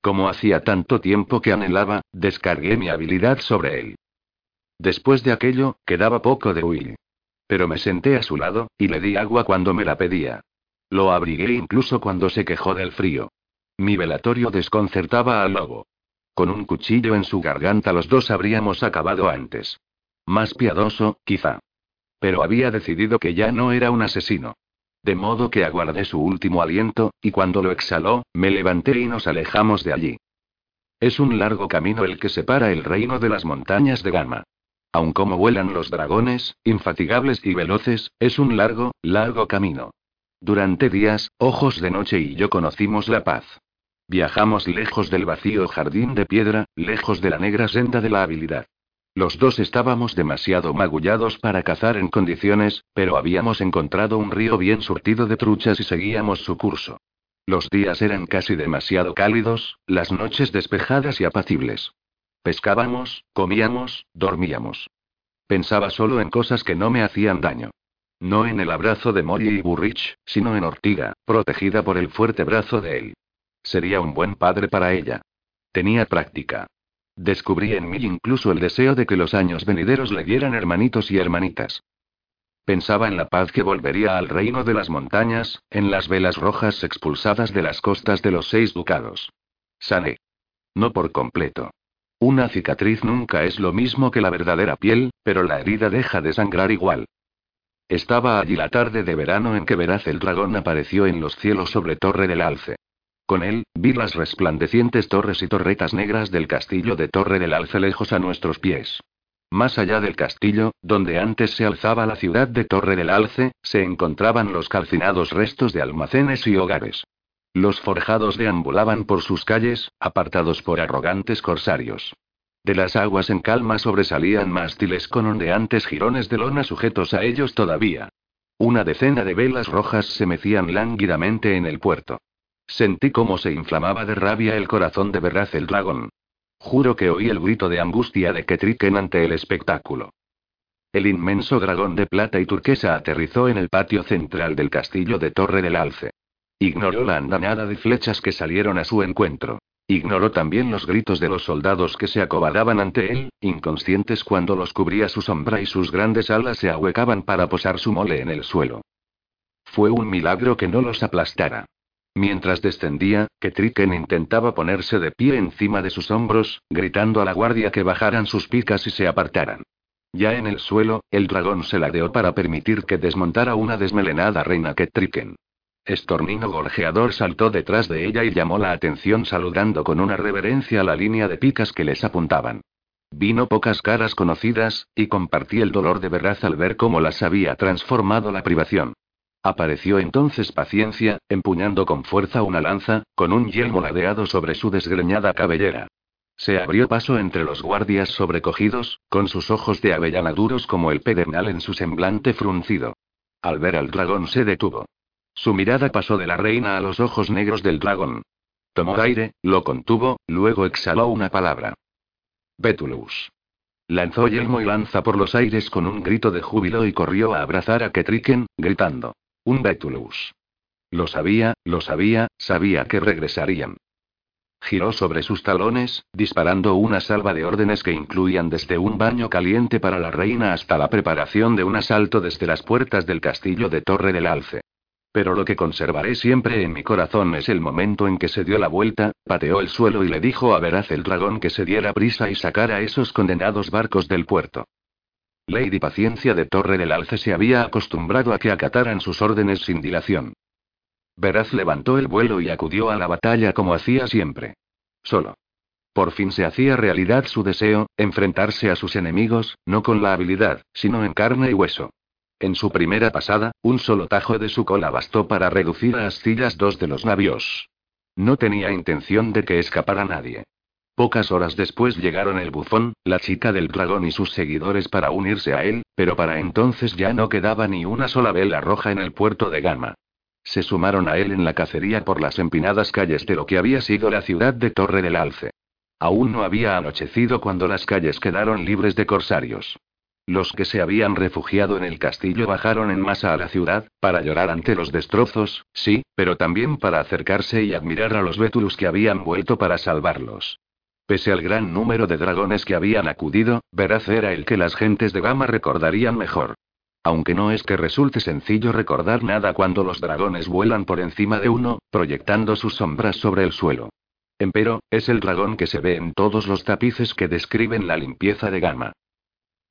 Como hacía tanto tiempo que anhelaba, descargué mi habilidad sobre él. Después de aquello, quedaba poco de Will. Pero me senté a su lado, y le di agua cuando me la pedía. Lo abrigué incluso cuando se quejó del frío. Mi velatorio desconcertaba al lobo. Con un cuchillo en su garganta los dos habríamos acabado antes. Más piadoso, quizá. Pero había decidido que ya no era un asesino. De modo que aguardé su último aliento, y cuando lo exhaló, me levanté y nos alejamos de allí. Es un largo camino el que separa el reino de las montañas de Gama. Aun como vuelan los dragones, infatigables y veloces, es un largo, largo camino. Durante días, Ojos de Noche y yo conocimos la paz. Viajamos lejos del vacío jardín de piedra, lejos de la negra senda de la habilidad. Los dos estábamos demasiado magullados para cazar en condiciones, pero habíamos encontrado un río bien surtido de truchas y seguíamos su curso. Los días eran casi demasiado cálidos, las noches despejadas y apacibles. Pescábamos, comíamos, dormíamos. Pensaba solo en cosas que no me hacían daño. No en el abrazo de Molly y Burrich, sino en Ortiga, protegida por el fuerte brazo de él. Sería un buen padre para ella. Tenía práctica. Descubrí en mí incluso el deseo de que los años venideros le dieran hermanitos y hermanitas. Pensaba en la paz que volvería al reino de las montañas, en las velas rojas expulsadas de las costas de los seis ducados. Sané. No por completo. Una cicatriz nunca es lo mismo que la verdadera piel, pero la herida deja de sangrar igual. Estaba allí la tarde de verano en que Veraz el dragón apareció en los cielos sobre Torre del Alce. Con él, vi las resplandecientes torres y torretas negras del castillo de Torre del Alce lejos a nuestros pies. Más allá del castillo, donde antes se alzaba la ciudad de Torre del Alce, se encontraban los calcinados restos de almacenes y hogares. Los forjados deambulaban por sus calles, apartados por arrogantes corsarios. De las aguas en calma sobresalían mástiles con ondeantes jirones de lona sujetos a ellos todavía. Una decena de velas rojas se mecían lánguidamente en el puerto. Sentí cómo se inflamaba de rabia el corazón de Verraz el dragón. Juro que oí el grito de angustia de Ketriken ante el espectáculo. El inmenso dragón de plata y turquesa aterrizó en el patio central del castillo de Torre del Alce. Ignoró la andanada de flechas que salieron a su encuentro. Ignoró también los gritos de los soldados que se acobardaban ante él, inconscientes cuando los cubría su sombra y sus grandes alas se ahuecaban para posar su mole en el suelo. Fue un milagro que no los aplastara. Mientras descendía, Ketriken intentaba ponerse de pie encima de sus hombros, gritando a la guardia que bajaran sus picas y se apartaran. Ya en el suelo, el dragón se ladeó para permitir que desmontara una desmelenada reina Ketriken. Estornino gorjeador saltó detrás de ella y llamó la atención saludando con una reverencia la línea de picas que les apuntaban. Vino pocas caras conocidas, y compartí el dolor de veraz al ver cómo las había transformado la privación. Apareció entonces paciencia, empuñando con fuerza una lanza, con un yelmo ladeado sobre su desgreñada cabellera. Se abrió paso entre los guardias sobrecogidos, con sus ojos de avellana duros como el pedernal en su semblante fruncido. Al ver al dragón se detuvo. Su mirada pasó de la reina a los ojos negros del dragón. Tomó aire, lo contuvo, luego exhaló una palabra. Betulus. Lanzó yelmo y lanza por los aires con un grito de júbilo y corrió a abrazar a Ketriken, gritando. Un Betulus. Lo sabía, lo sabía, sabía que regresarían. Giró sobre sus talones, disparando una salva de órdenes que incluían desde un baño caliente para la reina hasta la preparación de un asalto desde las puertas del castillo de Torre del Alce. Pero lo que conservaré siempre en mi corazón es el momento en que se dio la vuelta, pateó el suelo y le dijo a Veraz el dragón que se diera prisa y sacara esos condenados barcos del puerto. Lady Paciencia de Torre del Alce se había acostumbrado a que acataran sus órdenes sin dilación. Veraz levantó el vuelo y acudió a la batalla como hacía siempre. Solo. Por fin se hacía realidad su deseo, enfrentarse a sus enemigos, no con la habilidad, sino en carne y hueso. En su primera pasada, un solo tajo de su cola bastó para reducir a astillas dos de los navios. No tenía intención de que escapara nadie. Pocas horas después llegaron el bufón, la chica del dragón y sus seguidores para unirse a él, pero para entonces ya no quedaba ni una sola vela roja en el puerto de Gama. Se sumaron a él en la cacería por las empinadas calles de lo que había sido la ciudad de Torre del Alce. Aún no había anochecido cuando las calles quedaron libres de corsarios. Los que se habían refugiado en el castillo bajaron en masa a la ciudad, para llorar ante los destrozos, sí, pero también para acercarse y admirar a los Bétulus que habían vuelto para salvarlos. Pese al gran número de dragones que habían acudido, Veraz era el que las gentes de Gama recordarían mejor. Aunque no es que resulte sencillo recordar nada cuando los dragones vuelan por encima de uno, proyectando sus sombras sobre el suelo. Empero, es el dragón que se ve en todos los tapices que describen la limpieza de Gama.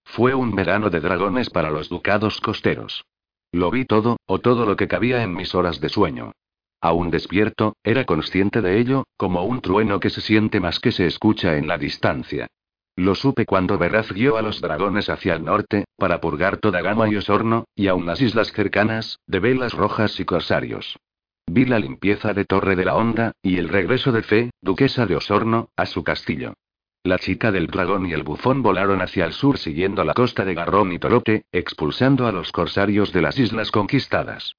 Fue un verano de dragones para los ducados costeros. Lo vi todo, o todo lo que cabía en mis horas de sueño. Aún despierto, era consciente de ello, como un trueno que se siente más que se escucha en la distancia. Lo supe cuando Veraz guió a los dragones hacia el norte, para purgar toda Gama y Osorno, y aun las islas cercanas, de velas rojas y corsarios. Vi la limpieza de Torre de la Honda, y el regreso de Fe, duquesa de Osorno, a su castillo. La chica del dragón y el bufón volaron hacia el sur siguiendo la costa de Garrón y Torote, expulsando a los corsarios de las islas conquistadas.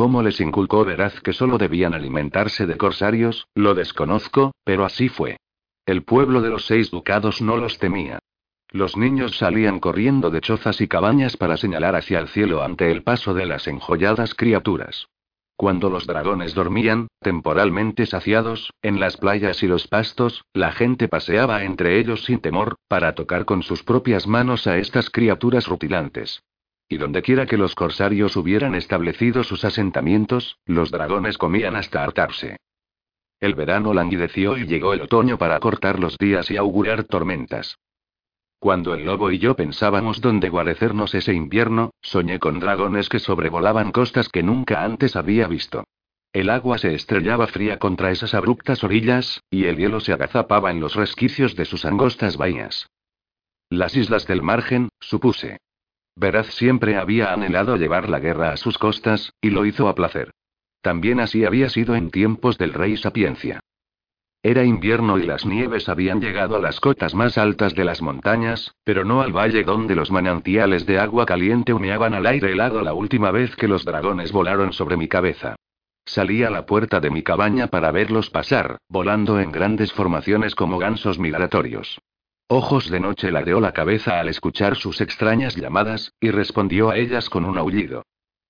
¿Cómo les inculcó Veraz que solo debían alimentarse de corsarios? Lo desconozco, pero así fue. El pueblo de los seis ducados no los temía. Los niños salían corriendo de chozas y cabañas para señalar hacia el cielo ante el paso de las enjolladas criaturas. Cuando los dragones dormían, temporalmente saciados, en las playas y los pastos, la gente paseaba entre ellos sin temor, para tocar con sus propias manos a estas criaturas rutilantes. Y dondequiera que los corsarios hubieran establecido sus asentamientos, los dragones comían hasta hartarse. El verano languideció y llegó el otoño para cortar los días y augurar tormentas. Cuando el lobo y yo pensábamos dónde guarecernos ese invierno, soñé con dragones que sobrevolaban costas que nunca antes había visto. El agua se estrellaba fría contra esas abruptas orillas, y el hielo se agazapaba en los resquicios de sus angostas bahías. Las islas del margen, supuse. Veraz siempre había anhelado llevar la guerra a sus costas, y lo hizo a placer. También así había sido en tiempos del rey Sapiencia. Era invierno y las nieves habían llegado a las cotas más altas de las montañas, pero no al valle donde los manantiales de agua caliente humeaban al aire helado la última vez que los dragones volaron sobre mi cabeza. Salí a la puerta de mi cabaña para verlos pasar, volando en grandes formaciones como gansos migratorios. Ojos de noche ladeó la cabeza al escuchar sus extrañas llamadas, y respondió a ellas con un aullido.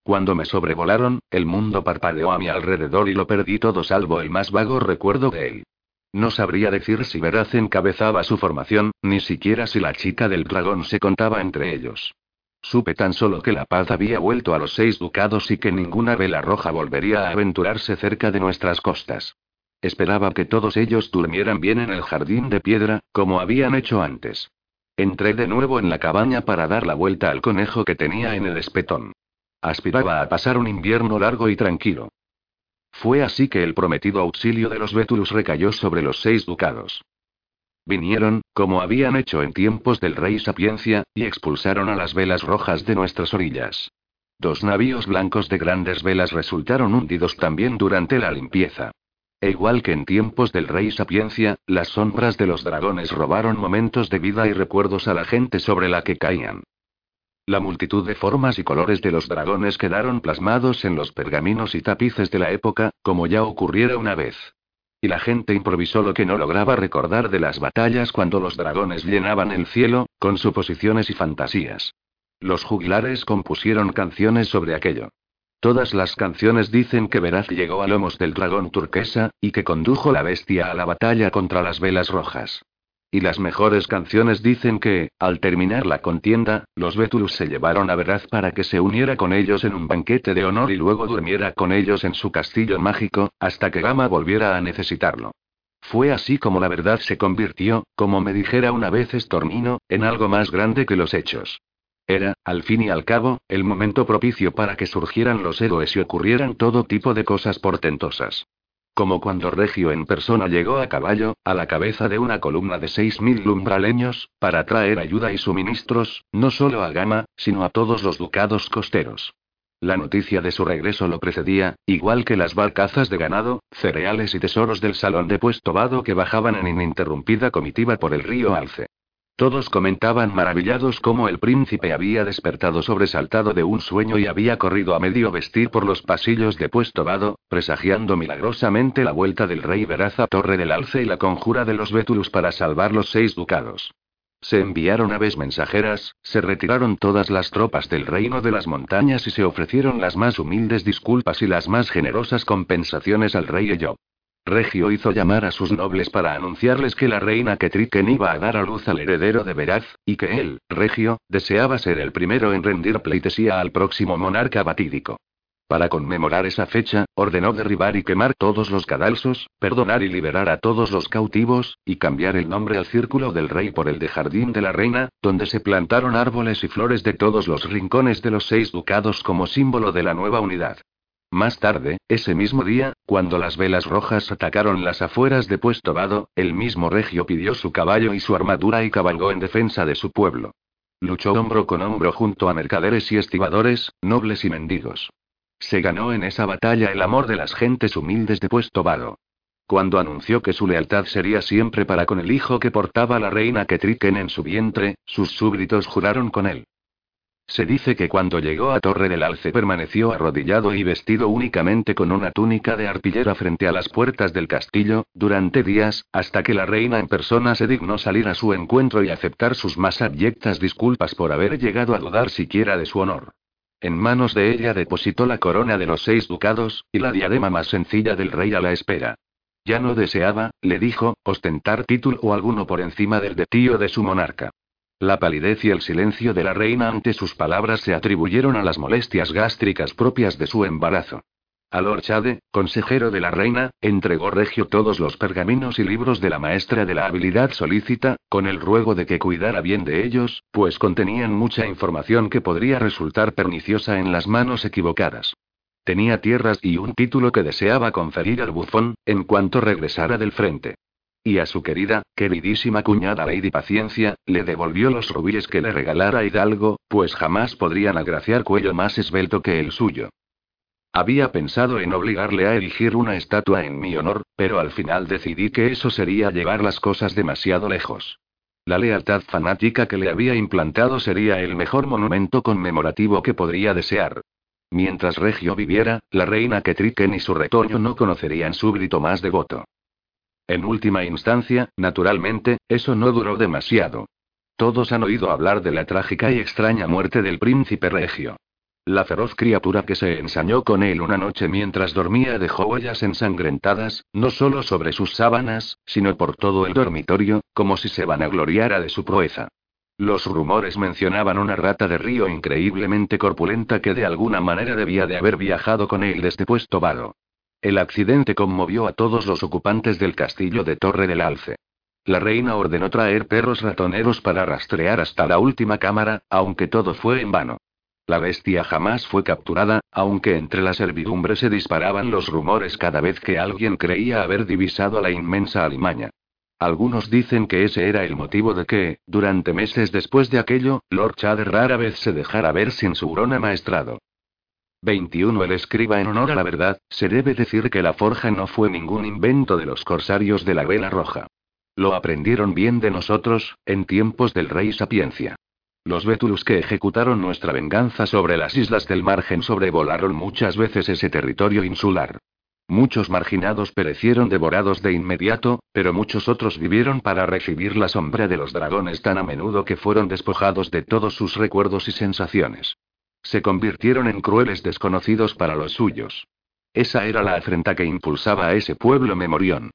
Cuando me sobrevolaron, el mundo parpadeó a mi alrededor y lo perdí todo salvo el más vago recuerdo de él. No sabría decir si Veraz encabezaba su formación, ni siquiera si la chica del dragón se contaba entre ellos. Supe tan solo que la paz había vuelto a los seis ducados y que ninguna vela roja volvería a aventurarse cerca de nuestras costas. Esperaba que todos ellos durmieran bien en el jardín de piedra, como habían hecho antes. Entré de nuevo en la cabaña para dar la vuelta al conejo que tenía en el espetón. Aspiraba a pasar un invierno largo y tranquilo. Fue así que el prometido auxilio de los Vétulus recayó sobre los seis ducados. Vinieron, como habían hecho en tiempos del rey Sapiencia, y expulsaron a las velas rojas de nuestras orillas. Dos navíos blancos de grandes velas resultaron hundidos también durante la limpieza. E igual que en tiempos del rey Sapiencia, las sombras de los dragones robaron momentos de vida y recuerdos a la gente sobre la que caían. La multitud de formas y colores de los dragones quedaron plasmados en los pergaminos y tapices de la época, como ya ocurriera una vez. Y la gente improvisó lo que no lograba recordar de las batallas cuando los dragones llenaban el cielo, con suposiciones y fantasías. Los juglares compusieron canciones sobre aquello. Todas las canciones dicen que Veraz llegó a lomos del dragón turquesa, y que condujo la bestia a la batalla contra las velas rojas. Y las mejores canciones dicen que, al terminar la contienda, los Vétulus se llevaron a Veraz para que se uniera con ellos en un banquete de honor y luego durmiera con ellos en su castillo mágico, hasta que Gama volviera a necesitarlo. Fue así como la verdad se convirtió, como me dijera una vez Estornino, en algo más grande que los hechos. Era, al fin y al cabo, el momento propicio para que surgieran los héroes y ocurrieran todo tipo de cosas portentosas. Como cuando Regio en persona llegó a caballo, a la cabeza de una columna de seis mil lumbraleños, para traer ayuda y suministros, no solo a Gama, sino a todos los ducados costeros. La noticia de su regreso lo precedía, igual que las barcazas de ganado, cereales y tesoros del salón de puesto vado que bajaban en ininterrumpida comitiva por el río Alce. Todos comentaban maravillados cómo el príncipe había despertado sobresaltado de un sueño y había corrido a medio vestir por los pasillos de Puesto Vado, presagiando milagrosamente la vuelta del rey Veraza Torre del Alce y la conjura de los Vétulus para salvar los seis ducados. Se enviaron aves mensajeras, se retiraron todas las tropas del reino de las montañas y se ofrecieron las más humildes disculpas y las más generosas compensaciones al rey Ello. Regio hizo llamar a sus nobles para anunciarles que la reina Ketriken iba a dar a luz al heredero de Veraz, y que él, Regio, deseaba ser el primero en rendir pleitesía al próximo monarca batídico. Para conmemorar esa fecha, ordenó derribar y quemar todos los cadalsos, perdonar y liberar a todos los cautivos, y cambiar el nombre al círculo del rey por el de Jardín de la Reina, donde se plantaron árboles y flores de todos los rincones de los seis ducados como símbolo de la nueva unidad. Más tarde, ese mismo día, cuando las velas rojas atacaron las afueras de Puesto Vado, el mismo regio pidió su caballo y su armadura y cabalgó en defensa de su pueblo. Luchó hombro con hombro junto a mercaderes y estibadores, nobles y mendigos. Se ganó en esa batalla el amor de las gentes humildes de Puesto Vado. Cuando anunció que su lealtad sería siempre para con el hijo que portaba la reina Ketriken en su vientre, sus súbditos juraron con él. Se dice que cuando llegó a Torre del Alce permaneció arrodillado y vestido únicamente con una túnica de arpillera frente a las puertas del castillo, durante días, hasta que la reina en persona se dignó salir a su encuentro y aceptar sus más abyectas disculpas por haber llegado a dudar siquiera de su honor. En manos de ella depositó la corona de los seis ducados, y la diadema más sencilla del rey a la espera. Ya no deseaba, le dijo, ostentar título alguno por encima del de tío de su monarca. La palidez y el silencio de la reina ante sus palabras se atribuyeron a las molestias gástricas propias de su embarazo. A Lord Chade, consejero de la reina, entregó Regio todos los pergaminos y libros de la maestra de la habilidad solícita, con el ruego de que cuidara bien de ellos, pues contenían mucha información que podría resultar perniciosa en las manos equivocadas. Tenía tierras y un título que deseaba conferir al bufón, en cuanto regresara del frente. Y a su querida, queridísima cuñada Lady Paciencia, le devolvió los rubíes que le regalara Hidalgo, pues jamás podrían agraciar cuello más esbelto que el suyo. Había pensado en obligarle a erigir una estatua en mi honor, pero al final decidí que eso sería llevar las cosas demasiado lejos. La lealtad fanática que le había implantado sería el mejor monumento conmemorativo que podría desear. Mientras Regio viviera, la reina Ketriken y su retoño no conocerían súbdito más devoto. En última instancia, naturalmente, eso no duró demasiado. Todos han oído hablar de la trágica y extraña muerte del príncipe Regio. La feroz criatura que se ensañó con él una noche mientras dormía dejó huellas ensangrentadas, no solo sobre sus sábanas, sino por todo el dormitorio, como si se vanagloriara de su proeza. Los rumores mencionaban una rata de río increíblemente corpulenta que de alguna manera debía de haber viajado con él desde Puesto Vado. El accidente conmovió a todos los ocupantes del castillo de Torre del Alce. La reina ordenó traer perros ratoneros para rastrear hasta la última cámara, aunque todo fue en vano. La bestia jamás fue capturada, aunque entre la servidumbre se disparaban los rumores cada vez que alguien creía haber divisado a la inmensa alimaña. Algunos dicen que ese era el motivo de que, durante meses después de aquello, Lord Chader rara vez se dejara ver sin su hurón amaestrado. 21. El escriba en honor a la verdad, se debe decir que la forja no fue ningún invento de los corsarios de la vela roja. Lo aprendieron bien de nosotros, en tiempos del rey Sapiencia. Los Vétulus que ejecutaron nuestra venganza sobre las islas del margen sobrevolaron muchas veces ese territorio insular. Muchos marginados perecieron devorados de inmediato, pero muchos otros vivieron para recibir la sombra de los dragones tan a menudo que fueron despojados de todos sus recuerdos y sensaciones. Se convirtieron en crueles desconocidos para los suyos. Esa era la afrenta que impulsaba a ese pueblo memorión.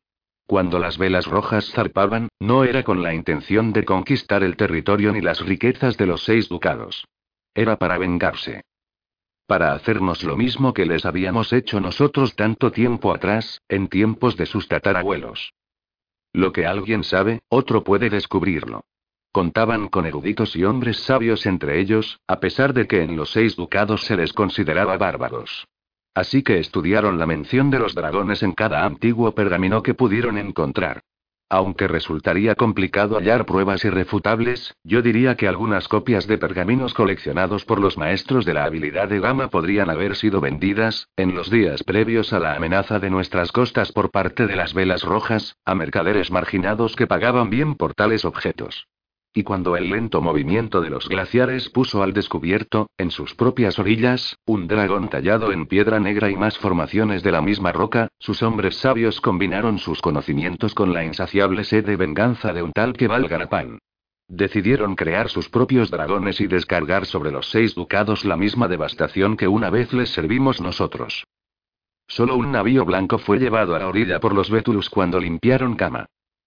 Cuando las velas rojas zarpaban, no era con la intención de conquistar el territorio ni las riquezas de los seis ducados. Era para vengarse. Para hacernos lo mismo que les habíamos hecho nosotros tanto tiempo atrás, en tiempos de sus tatarabuelos. Lo que alguien sabe, otro puede descubrirlo. Contaban con eruditos y hombres sabios entre ellos, a pesar de que en los seis ducados se les consideraba bárbaros. Así que estudiaron la mención de los dragones en cada antiguo pergamino que pudieron encontrar. Aunque resultaría complicado hallar pruebas irrefutables, yo diría que algunas copias de pergaminos coleccionados por los maestros de la habilidad de Gama podrían haber sido vendidas, en los días previos a la amenaza de nuestras costas por parte de las velas rojas, a mercaderes marginados que pagaban bien por tales objetos. Y cuando el lento movimiento de los glaciares puso al descubierto, en sus propias orillas, un dragón tallado en piedra negra y más formaciones de la misma roca, sus hombres sabios combinaron sus conocimientos con la insaciable sed de venganza de un tal que Valgarapán. Decidieron crear sus propios dragones y descargar sobre los seis ducados la misma devastación que una vez les servimos nosotros. Solo un navío blanco fue llevado a la orilla por los Vétulus cuando limpiaron cama.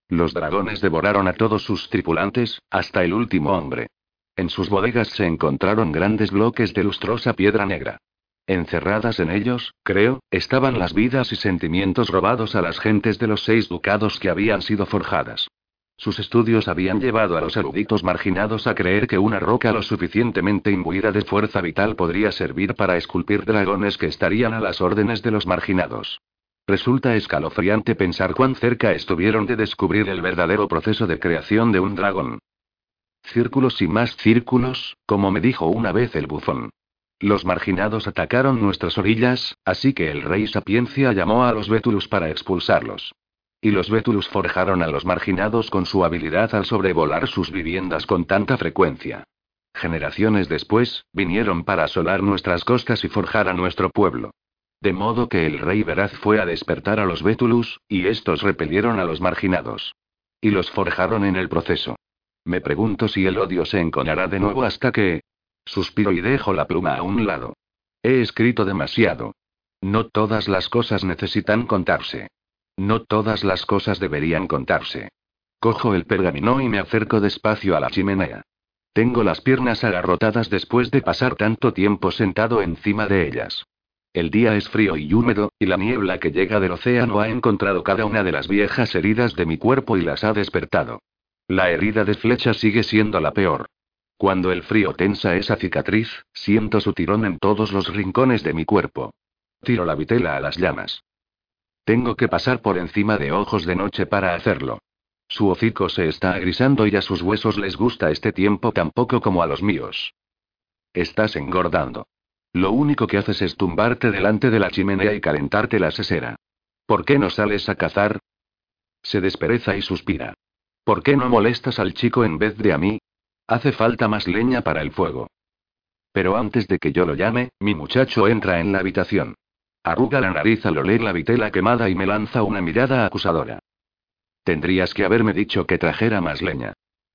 Los dragones devoraron a todos sus tripulantes, hasta el último hombre. En sus bodegas se encontraron grandes bloques de lustrosa piedra negra. Encerradas en ellos, creo, estaban las vidas y sentimientos robados a las gentes de los seis ducados que habían sido forjadas. Sus estudios habían llevado a los eruditos marginados a creer que una roca lo suficientemente imbuida de fuerza vital podría servir para esculpir dragones que estarían a las órdenes de los marginados. Resulta escalofriante pensar cuán cerca estuvieron de descubrir el verdadero proceso de creación de un dragón. Círculos y más círculos, como me dijo una vez el bufón. Los marginados atacaron nuestras orillas, así que el rey Sapiencia llamó a los Vétulus para expulsarlos. Y los Vétulus forjaron a los marginados con su habilidad al sobrevolar sus viviendas con tanta frecuencia. Generaciones después, vinieron para asolar nuestras costas y forjar a nuestro pueblo. De modo que el rey Veraz fue a despertar a los Vétulus, y estos repelieron a los marginados. Y los forjaron en el proceso. Me pregunto si el odio se enconará de nuevo hasta que... Suspiro y dejo la pluma a un lado. He escrito demasiado. No todas las cosas necesitan contarse. No todas las cosas deberían contarse. Cojo el pergamino y me acerco despacio a la chimenea. Tengo las piernas agarrotadas después de pasar tanto tiempo sentado encima de ellas. El día es frío y húmedo, y la niebla que llega del océano ha encontrado cada una de las viejas heridas de mi cuerpo y las ha despertado. La herida de flecha sigue siendo la peor. Cuando el frío tensa esa cicatriz, siento su tirón en todos los rincones de mi cuerpo. Tiro la vitela a las llamas. Tengo que pasar por encima de ojos de noche para hacerlo. Su hocico se está agrisando y a sus huesos les gusta este tiempo tan poco como a los míos. Estás engordando. Lo único que haces es tumbarte delante de la chimenea y calentarte la sesera. ¿Por qué no sales a cazar? Se despereza y suspira. ¿Por qué no molestas al chico en vez de a mí? Hace falta más leña para el fuego. Pero antes de que yo lo llame, mi muchacho entra en la habitación. Arruga la nariz al oler la vitela quemada y me lanza una mirada acusadora. Tendrías que haberme dicho que trajera más leña.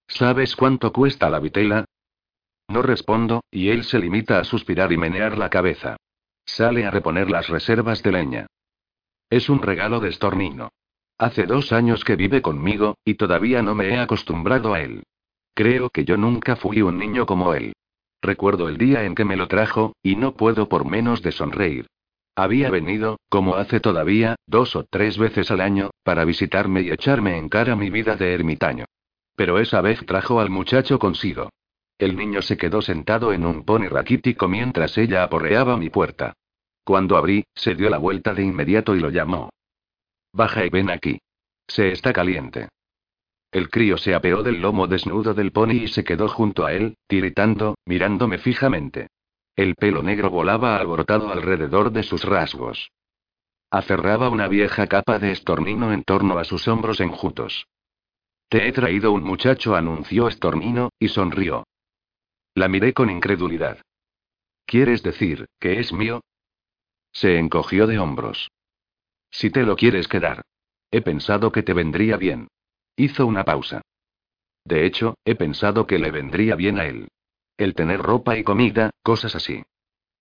¿Sabes cuánto cuesta la vitela? No respondo, y él se limita a suspirar y menear la cabeza. Sale a reponer las reservas de leña. Es un regalo de Stornino. Hace dos años que vive conmigo, y todavía no me he acostumbrado a él. Creo que yo nunca fui un niño como él. Recuerdo el día en que me lo trajo, y no puedo por menos de sonreír. Había venido, como hace todavía, dos o tres veces al año, para visitarme y echarme en cara mi vida de ermitaño. Pero esa vez trajo al muchacho consigo. El niño se quedó sentado en un pony raquítico mientras ella aporreaba mi puerta. Cuando abrí, se dio la vuelta de inmediato y lo llamó. Baja y ven aquí. Se está caliente. El crío se apeó del lomo desnudo del pony y se quedó junto a él, tiritando, mirándome fijamente. El pelo negro volaba alborotado alrededor de sus rasgos. Aferraba una vieja capa de estornino en torno a sus hombros enjutos. Te he traído un muchacho, anunció Estornino, y sonrió. La miré con incredulidad. ¿Quieres decir, que es mío? Se encogió de hombros. Si te lo quieres quedar. He pensado que te vendría bien. Hizo una pausa. De hecho, he pensado que le vendría bien a él. El tener ropa y comida, cosas así.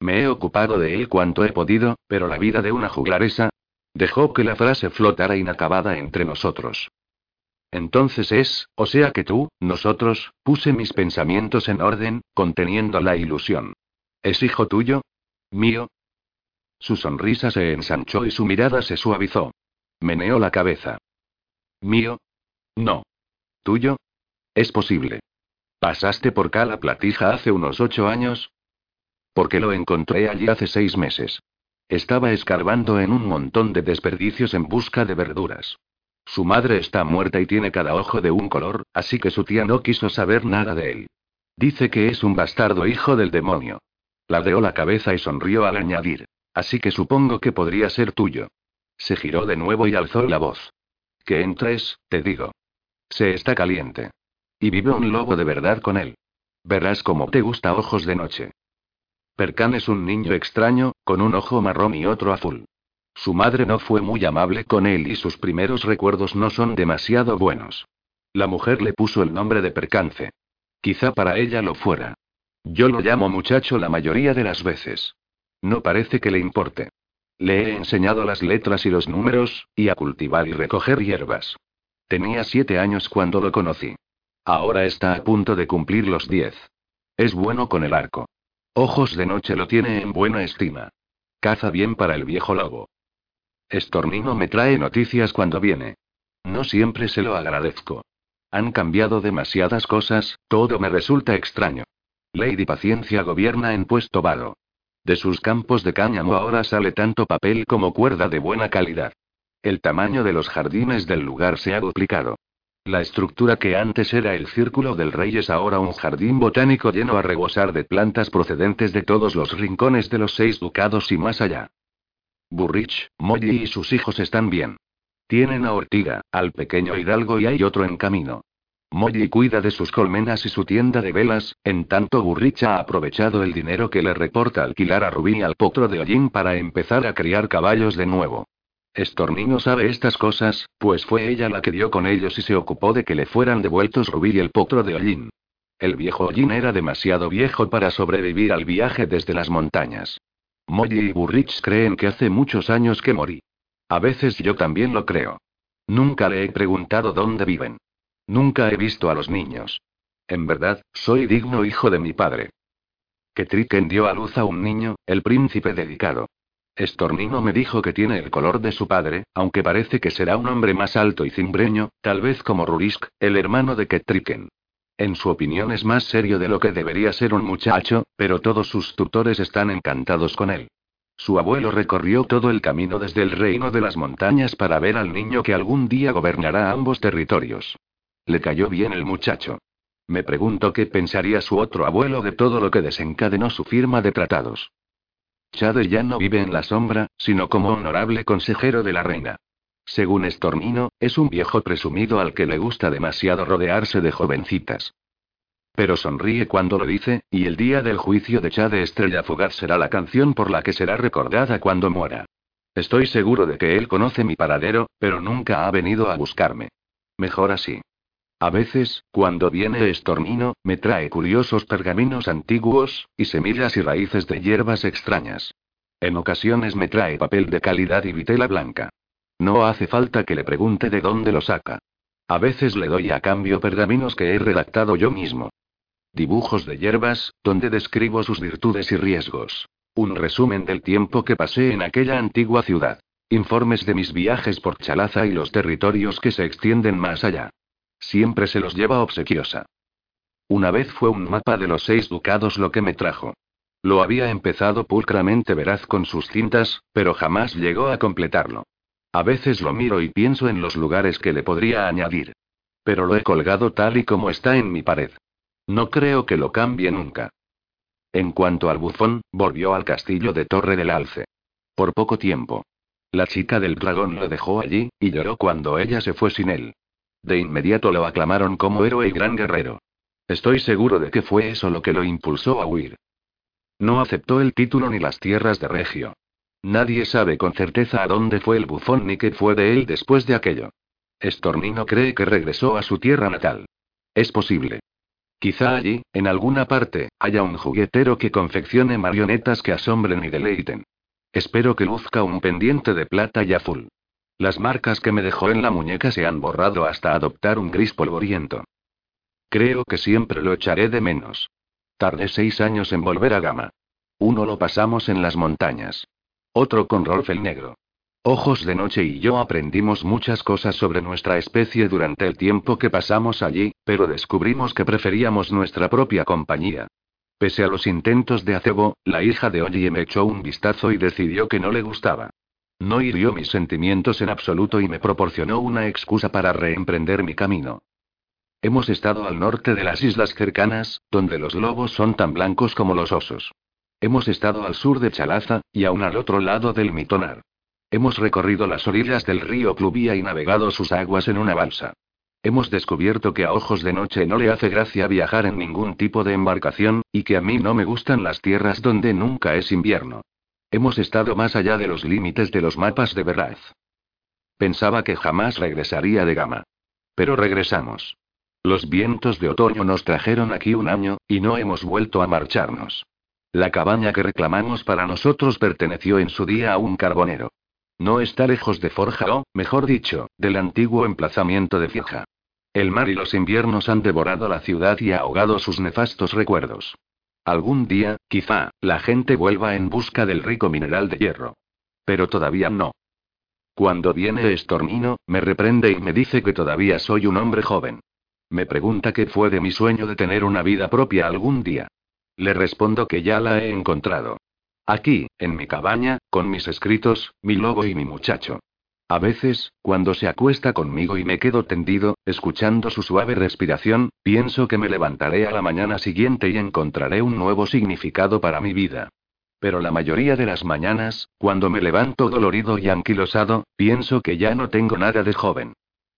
Me he ocupado de él cuanto he podido, pero la vida de una juglaresa. Dejó que la frase flotara inacabada entre nosotros. Entonces es, o sea que tú, nosotros, puse mis pensamientos en orden, conteniendo la ilusión. ¿Es hijo tuyo? ¿Mío? Su sonrisa se ensanchó y su mirada se suavizó. Meneó la cabeza. ¿Mío? No. ¿Tuyo? Es posible. ¿Pasaste por Cala Platija hace unos ocho años? Porque lo encontré allí hace seis meses. Estaba escarbando en un montón de desperdicios en busca de verduras. Su madre está muerta y tiene cada ojo de un color, así que su tía no quiso saber nada de él. Dice que es un bastardo hijo del demonio. Ladeó la cabeza y sonrió al añadir. Así que supongo que podría ser tuyo. Se giró de nuevo y alzó la voz. Que entres, te digo. Se está caliente. Y vive un lobo de verdad con él. Verás cómo te gusta ojos de noche. Percan es un niño extraño, con un ojo marrón y otro azul. Su madre no fue muy amable con él y sus primeros recuerdos no son demasiado buenos. La mujer le puso el nombre de Percance. Quizá para ella lo fuera. Yo lo llamo muchacho la mayoría de las veces. No parece que le importe. Le he enseñado las letras y los números, y a cultivar y recoger hierbas. Tenía siete años cuando lo conocí. Ahora está a punto de cumplir los diez. Es bueno con el arco. Ojos de noche lo tiene en buena estima. Caza bien para el viejo lobo. Estornino me trae noticias cuando viene. No siempre se lo agradezco. Han cambiado demasiadas cosas, todo me resulta extraño. Lady Paciencia gobierna en Puesto Vado. De sus campos de cáñamo ahora sale tanto papel como cuerda de buena calidad. El tamaño de los jardines del lugar se ha duplicado. La estructura que antes era el círculo del rey es ahora un jardín botánico lleno a rebosar de plantas procedentes de todos los rincones de los seis ducados y más allá. Burrich, Molly y sus hijos están bien. Tienen a Ortiga, al pequeño Hidalgo y hay otro en camino. Molly cuida de sus colmenas y su tienda de velas, en tanto Burrich ha aprovechado el dinero que le reporta alquilar a Rubí y al potro de Hollín para empezar a criar caballos de nuevo. Estornino sabe estas cosas, pues fue ella la que dio con ellos y se ocupó de que le fueran devueltos Rubí y el potro de Hollín. El viejo Hollín era demasiado viejo para sobrevivir al viaje desde las montañas. Molly y Burrich creen que hace muchos años que morí. A veces yo también lo creo. Nunca le he preguntado dónde viven. Nunca he visto a los niños. En verdad, soy digno hijo de mi padre. Que Triken dio a luz a un niño, el príncipe dedicado. Estornino me dijo que tiene el color de su padre, aunque parece que será un hombre más alto y cimbreño, tal vez como Rurisk, el hermano de Ketriken. En su opinión es más serio de lo que debería ser un muchacho, pero todos sus tutores están encantados con él. Su abuelo recorrió todo el camino desde el reino de las montañas para ver al niño que algún día gobernará ambos territorios. Le cayó bien el muchacho. Me pregunto qué pensaría su otro abuelo de todo lo que desencadenó su firma de tratados. Chade ya no vive en la sombra, sino como honorable consejero de la reina. Según Estornino, es un viejo presumido al que le gusta demasiado rodearse de jovencitas. Pero sonríe cuando lo dice, y el día del juicio de Chade Estrella Fugaz será la canción por la que será recordada cuando muera. Estoy seguro de que él conoce mi paradero, pero nunca ha venido a buscarme. Mejor así. A veces, cuando viene Estornino, me trae curiosos pergaminos antiguos, y semillas y raíces de hierbas extrañas. En ocasiones me trae papel de calidad y vitela blanca. No hace falta que le pregunte de dónde lo saca. A veces le doy a cambio pergaminos que he redactado yo mismo. Dibujos de hierbas, donde describo sus virtudes y riesgos. Un resumen del tiempo que pasé en aquella antigua ciudad. Informes de mis viajes por Chalaza y los territorios que se extienden más allá. Siempre se los lleva obsequiosa. Una vez fue un mapa de los seis ducados lo que me trajo. Lo había empezado pulcramente veraz con sus cintas, pero jamás llegó a completarlo. A veces lo miro y pienso en los lugares que le podría añadir. Pero lo he colgado tal y como está en mi pared. No creo que lo cambie nunca. En cuanto al bufón, volvió al castillo de Torre del Alce. Por poco tiempo. La chica del dragón lo dejó allí, y lloró cuando ella se fue sin él. De inmediato lo aclamaron como héroe y gran guerrero. Estoy seguro de que fue eso lo que lo impulsó a huir. No aceptó el título ni las tierras de Regio. Nadie sabe con certeza a dónde fue el bufón ni qué fue de él después de aquello. Estornino cree que regresó a su tierra natal. Es posible. Quizá allí, en alguna parte, haya un juguetero que confeccione marionetas que asombren y deleiten. Espero que luzca un pendiente de plata y azul. Las marcas que me dejó en la muñeca se han borrado hasta adoptar un gris polvoriento. Creo que siempre lo echaré de menos. Tardé seis años en volver a Gama. Uno lo pasamos en las montañas. Otro con Rolf el Negro. Ojos de Noche y yo aprendimos muchas cosas sobre nuestra especie durante el tiempo que pasamos allí, pero descubrimos que preferíamos nuestra propia compañía. Pese a los intentos de acebo, la hija de Ollie me echó un vistazo y decidió que no le gustaba. No hirió mis sentimientos en absoluto y me proporcionó una excusa para reemprender mi camino. Hemos estado al norte de las islas cercanas, donde los lobos son tan blancos como los osos. Hemos estado al sur de Chalaza, y aún al otro lado del Mitonar. Hemos recorrido las orillas del río Pluvia y navegado sus aguas en una balsa. Hemos descubierto que a ojos de noche no le hace gracia viajar en ningún tipo de embarcación, y que a mí no me gustan las tierras donde nunca es invierno. Hemos estado más allá de los límites de los mapas de Veraz. Pensaba que jamás regresaría de Gama. Pero regresamos. Los vientos de otoño nos trajeron aquí un año, y no hemos vuelto a marcharnos. La cabaña que reclamamos para nosotros perteneció en su día a un carbonero. No está lejos de Forja o, mejor dicho, del antiguo emplazamiento de Fija. El mar y los inviernos han devorado la ciudad y ahogado sus nefastos recuerdos. Algún día, quizá, la gente vuelva en busca del rico mineral de hierro. Pero todavía no. Cuando viene Estornino, me reprende y me dice que todavía soy un hombre joven. Me pregunta qué fue de mi sueño de tener una vida propia algún día. Le respondo que ya la he encontrado. Aquí, en mi cabaña, con mis escritos, mi lobo y mi muchacho. A veces, cuando se acuesta conmigo y me quedo tendido, escuchando su suave respiración, pienso que me levantaré a la mañana siguiente y encontraré un nuevo significado para mi vida. Pero la mayoría de las mañanas, cuando me levanto dolorido y anquilosado, pienso que ya no tengo nada de joven.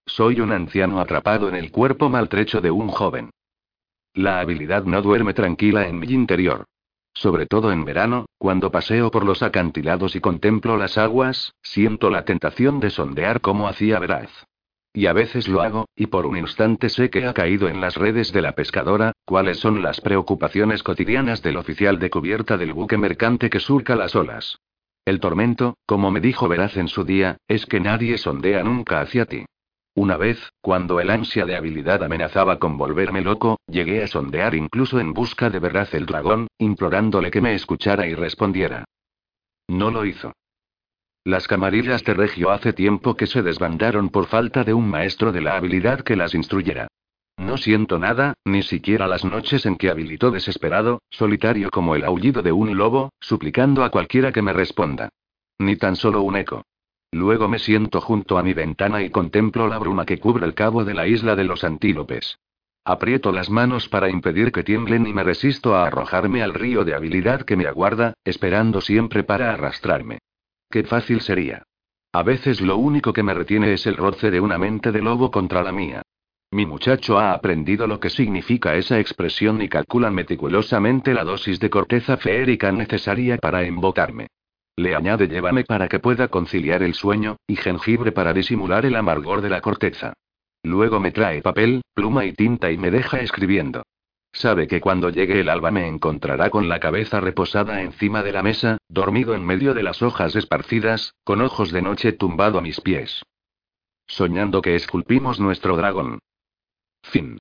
Soy un anciano atrapado en el cuerpo maltrecho de un joven. La habilidad no duerme tranquila en mi interior. Sobre todo en verano, cuando paseo por los acantilados y contemplo las aguas, siento la tentación de sondear como hacía Veraz. Y a veces lo hago, y por un instante sé que ha caído en las redes de la pescadora, cuáles son las preocupaciones cotidianas del oficial de cubierta del buque mercante que surca las olas. El tormento, como me dijo Veraz en su día, es que nadie sondea nunca hacia ti. Una vez, cuando el ansia de habilidad amenazaba con volverme loco, llegué a sondear incluso en busca de Veraz el dragón, implorándole que me escuchara y respondiera. No lo hizo. Las camarillas de Regio hace tiempo que se desbandaron por falta de un maestro de la habilidad que las instruyera. No siento nada, ni siquiera las noches en que habilitó desesperado, solitario como el aullido de un lobo, suplicando a cualquiera que me responda. Ni tan solo un eco. Luego me siento junto a mi ventana y contemplo la bruma que cubre el cabo de la isla de los antílopes. Aprieto las manos para impedir que tiemblen y me resisto a arrojarme al río de habilidad que me aguarda, esperando siempre para arrastrarme. Qué fácil sería. A veces lo único que me retiene es el roce de una mente de lobo contra la mía. Mi muchacho ha aprendido lo que significa esa expresión y calcula meticulosamente la dosis de corteza feérica necesaria para embotarme. Le añade llévame para que pueda conciliar el sueño, y jengibre para disimular el amargor de la corteza. Luego me trae papel, pluma y tinta y me deja escribiendo. Sabe que cuando llegue el alba me encontrará con la cabeza reposada encima de la mesa, dormido en medio de las hojas esparcidas, con ojos de noche tumbado a mis pies. Soñando que esculpimos nuestro dragón. Fin.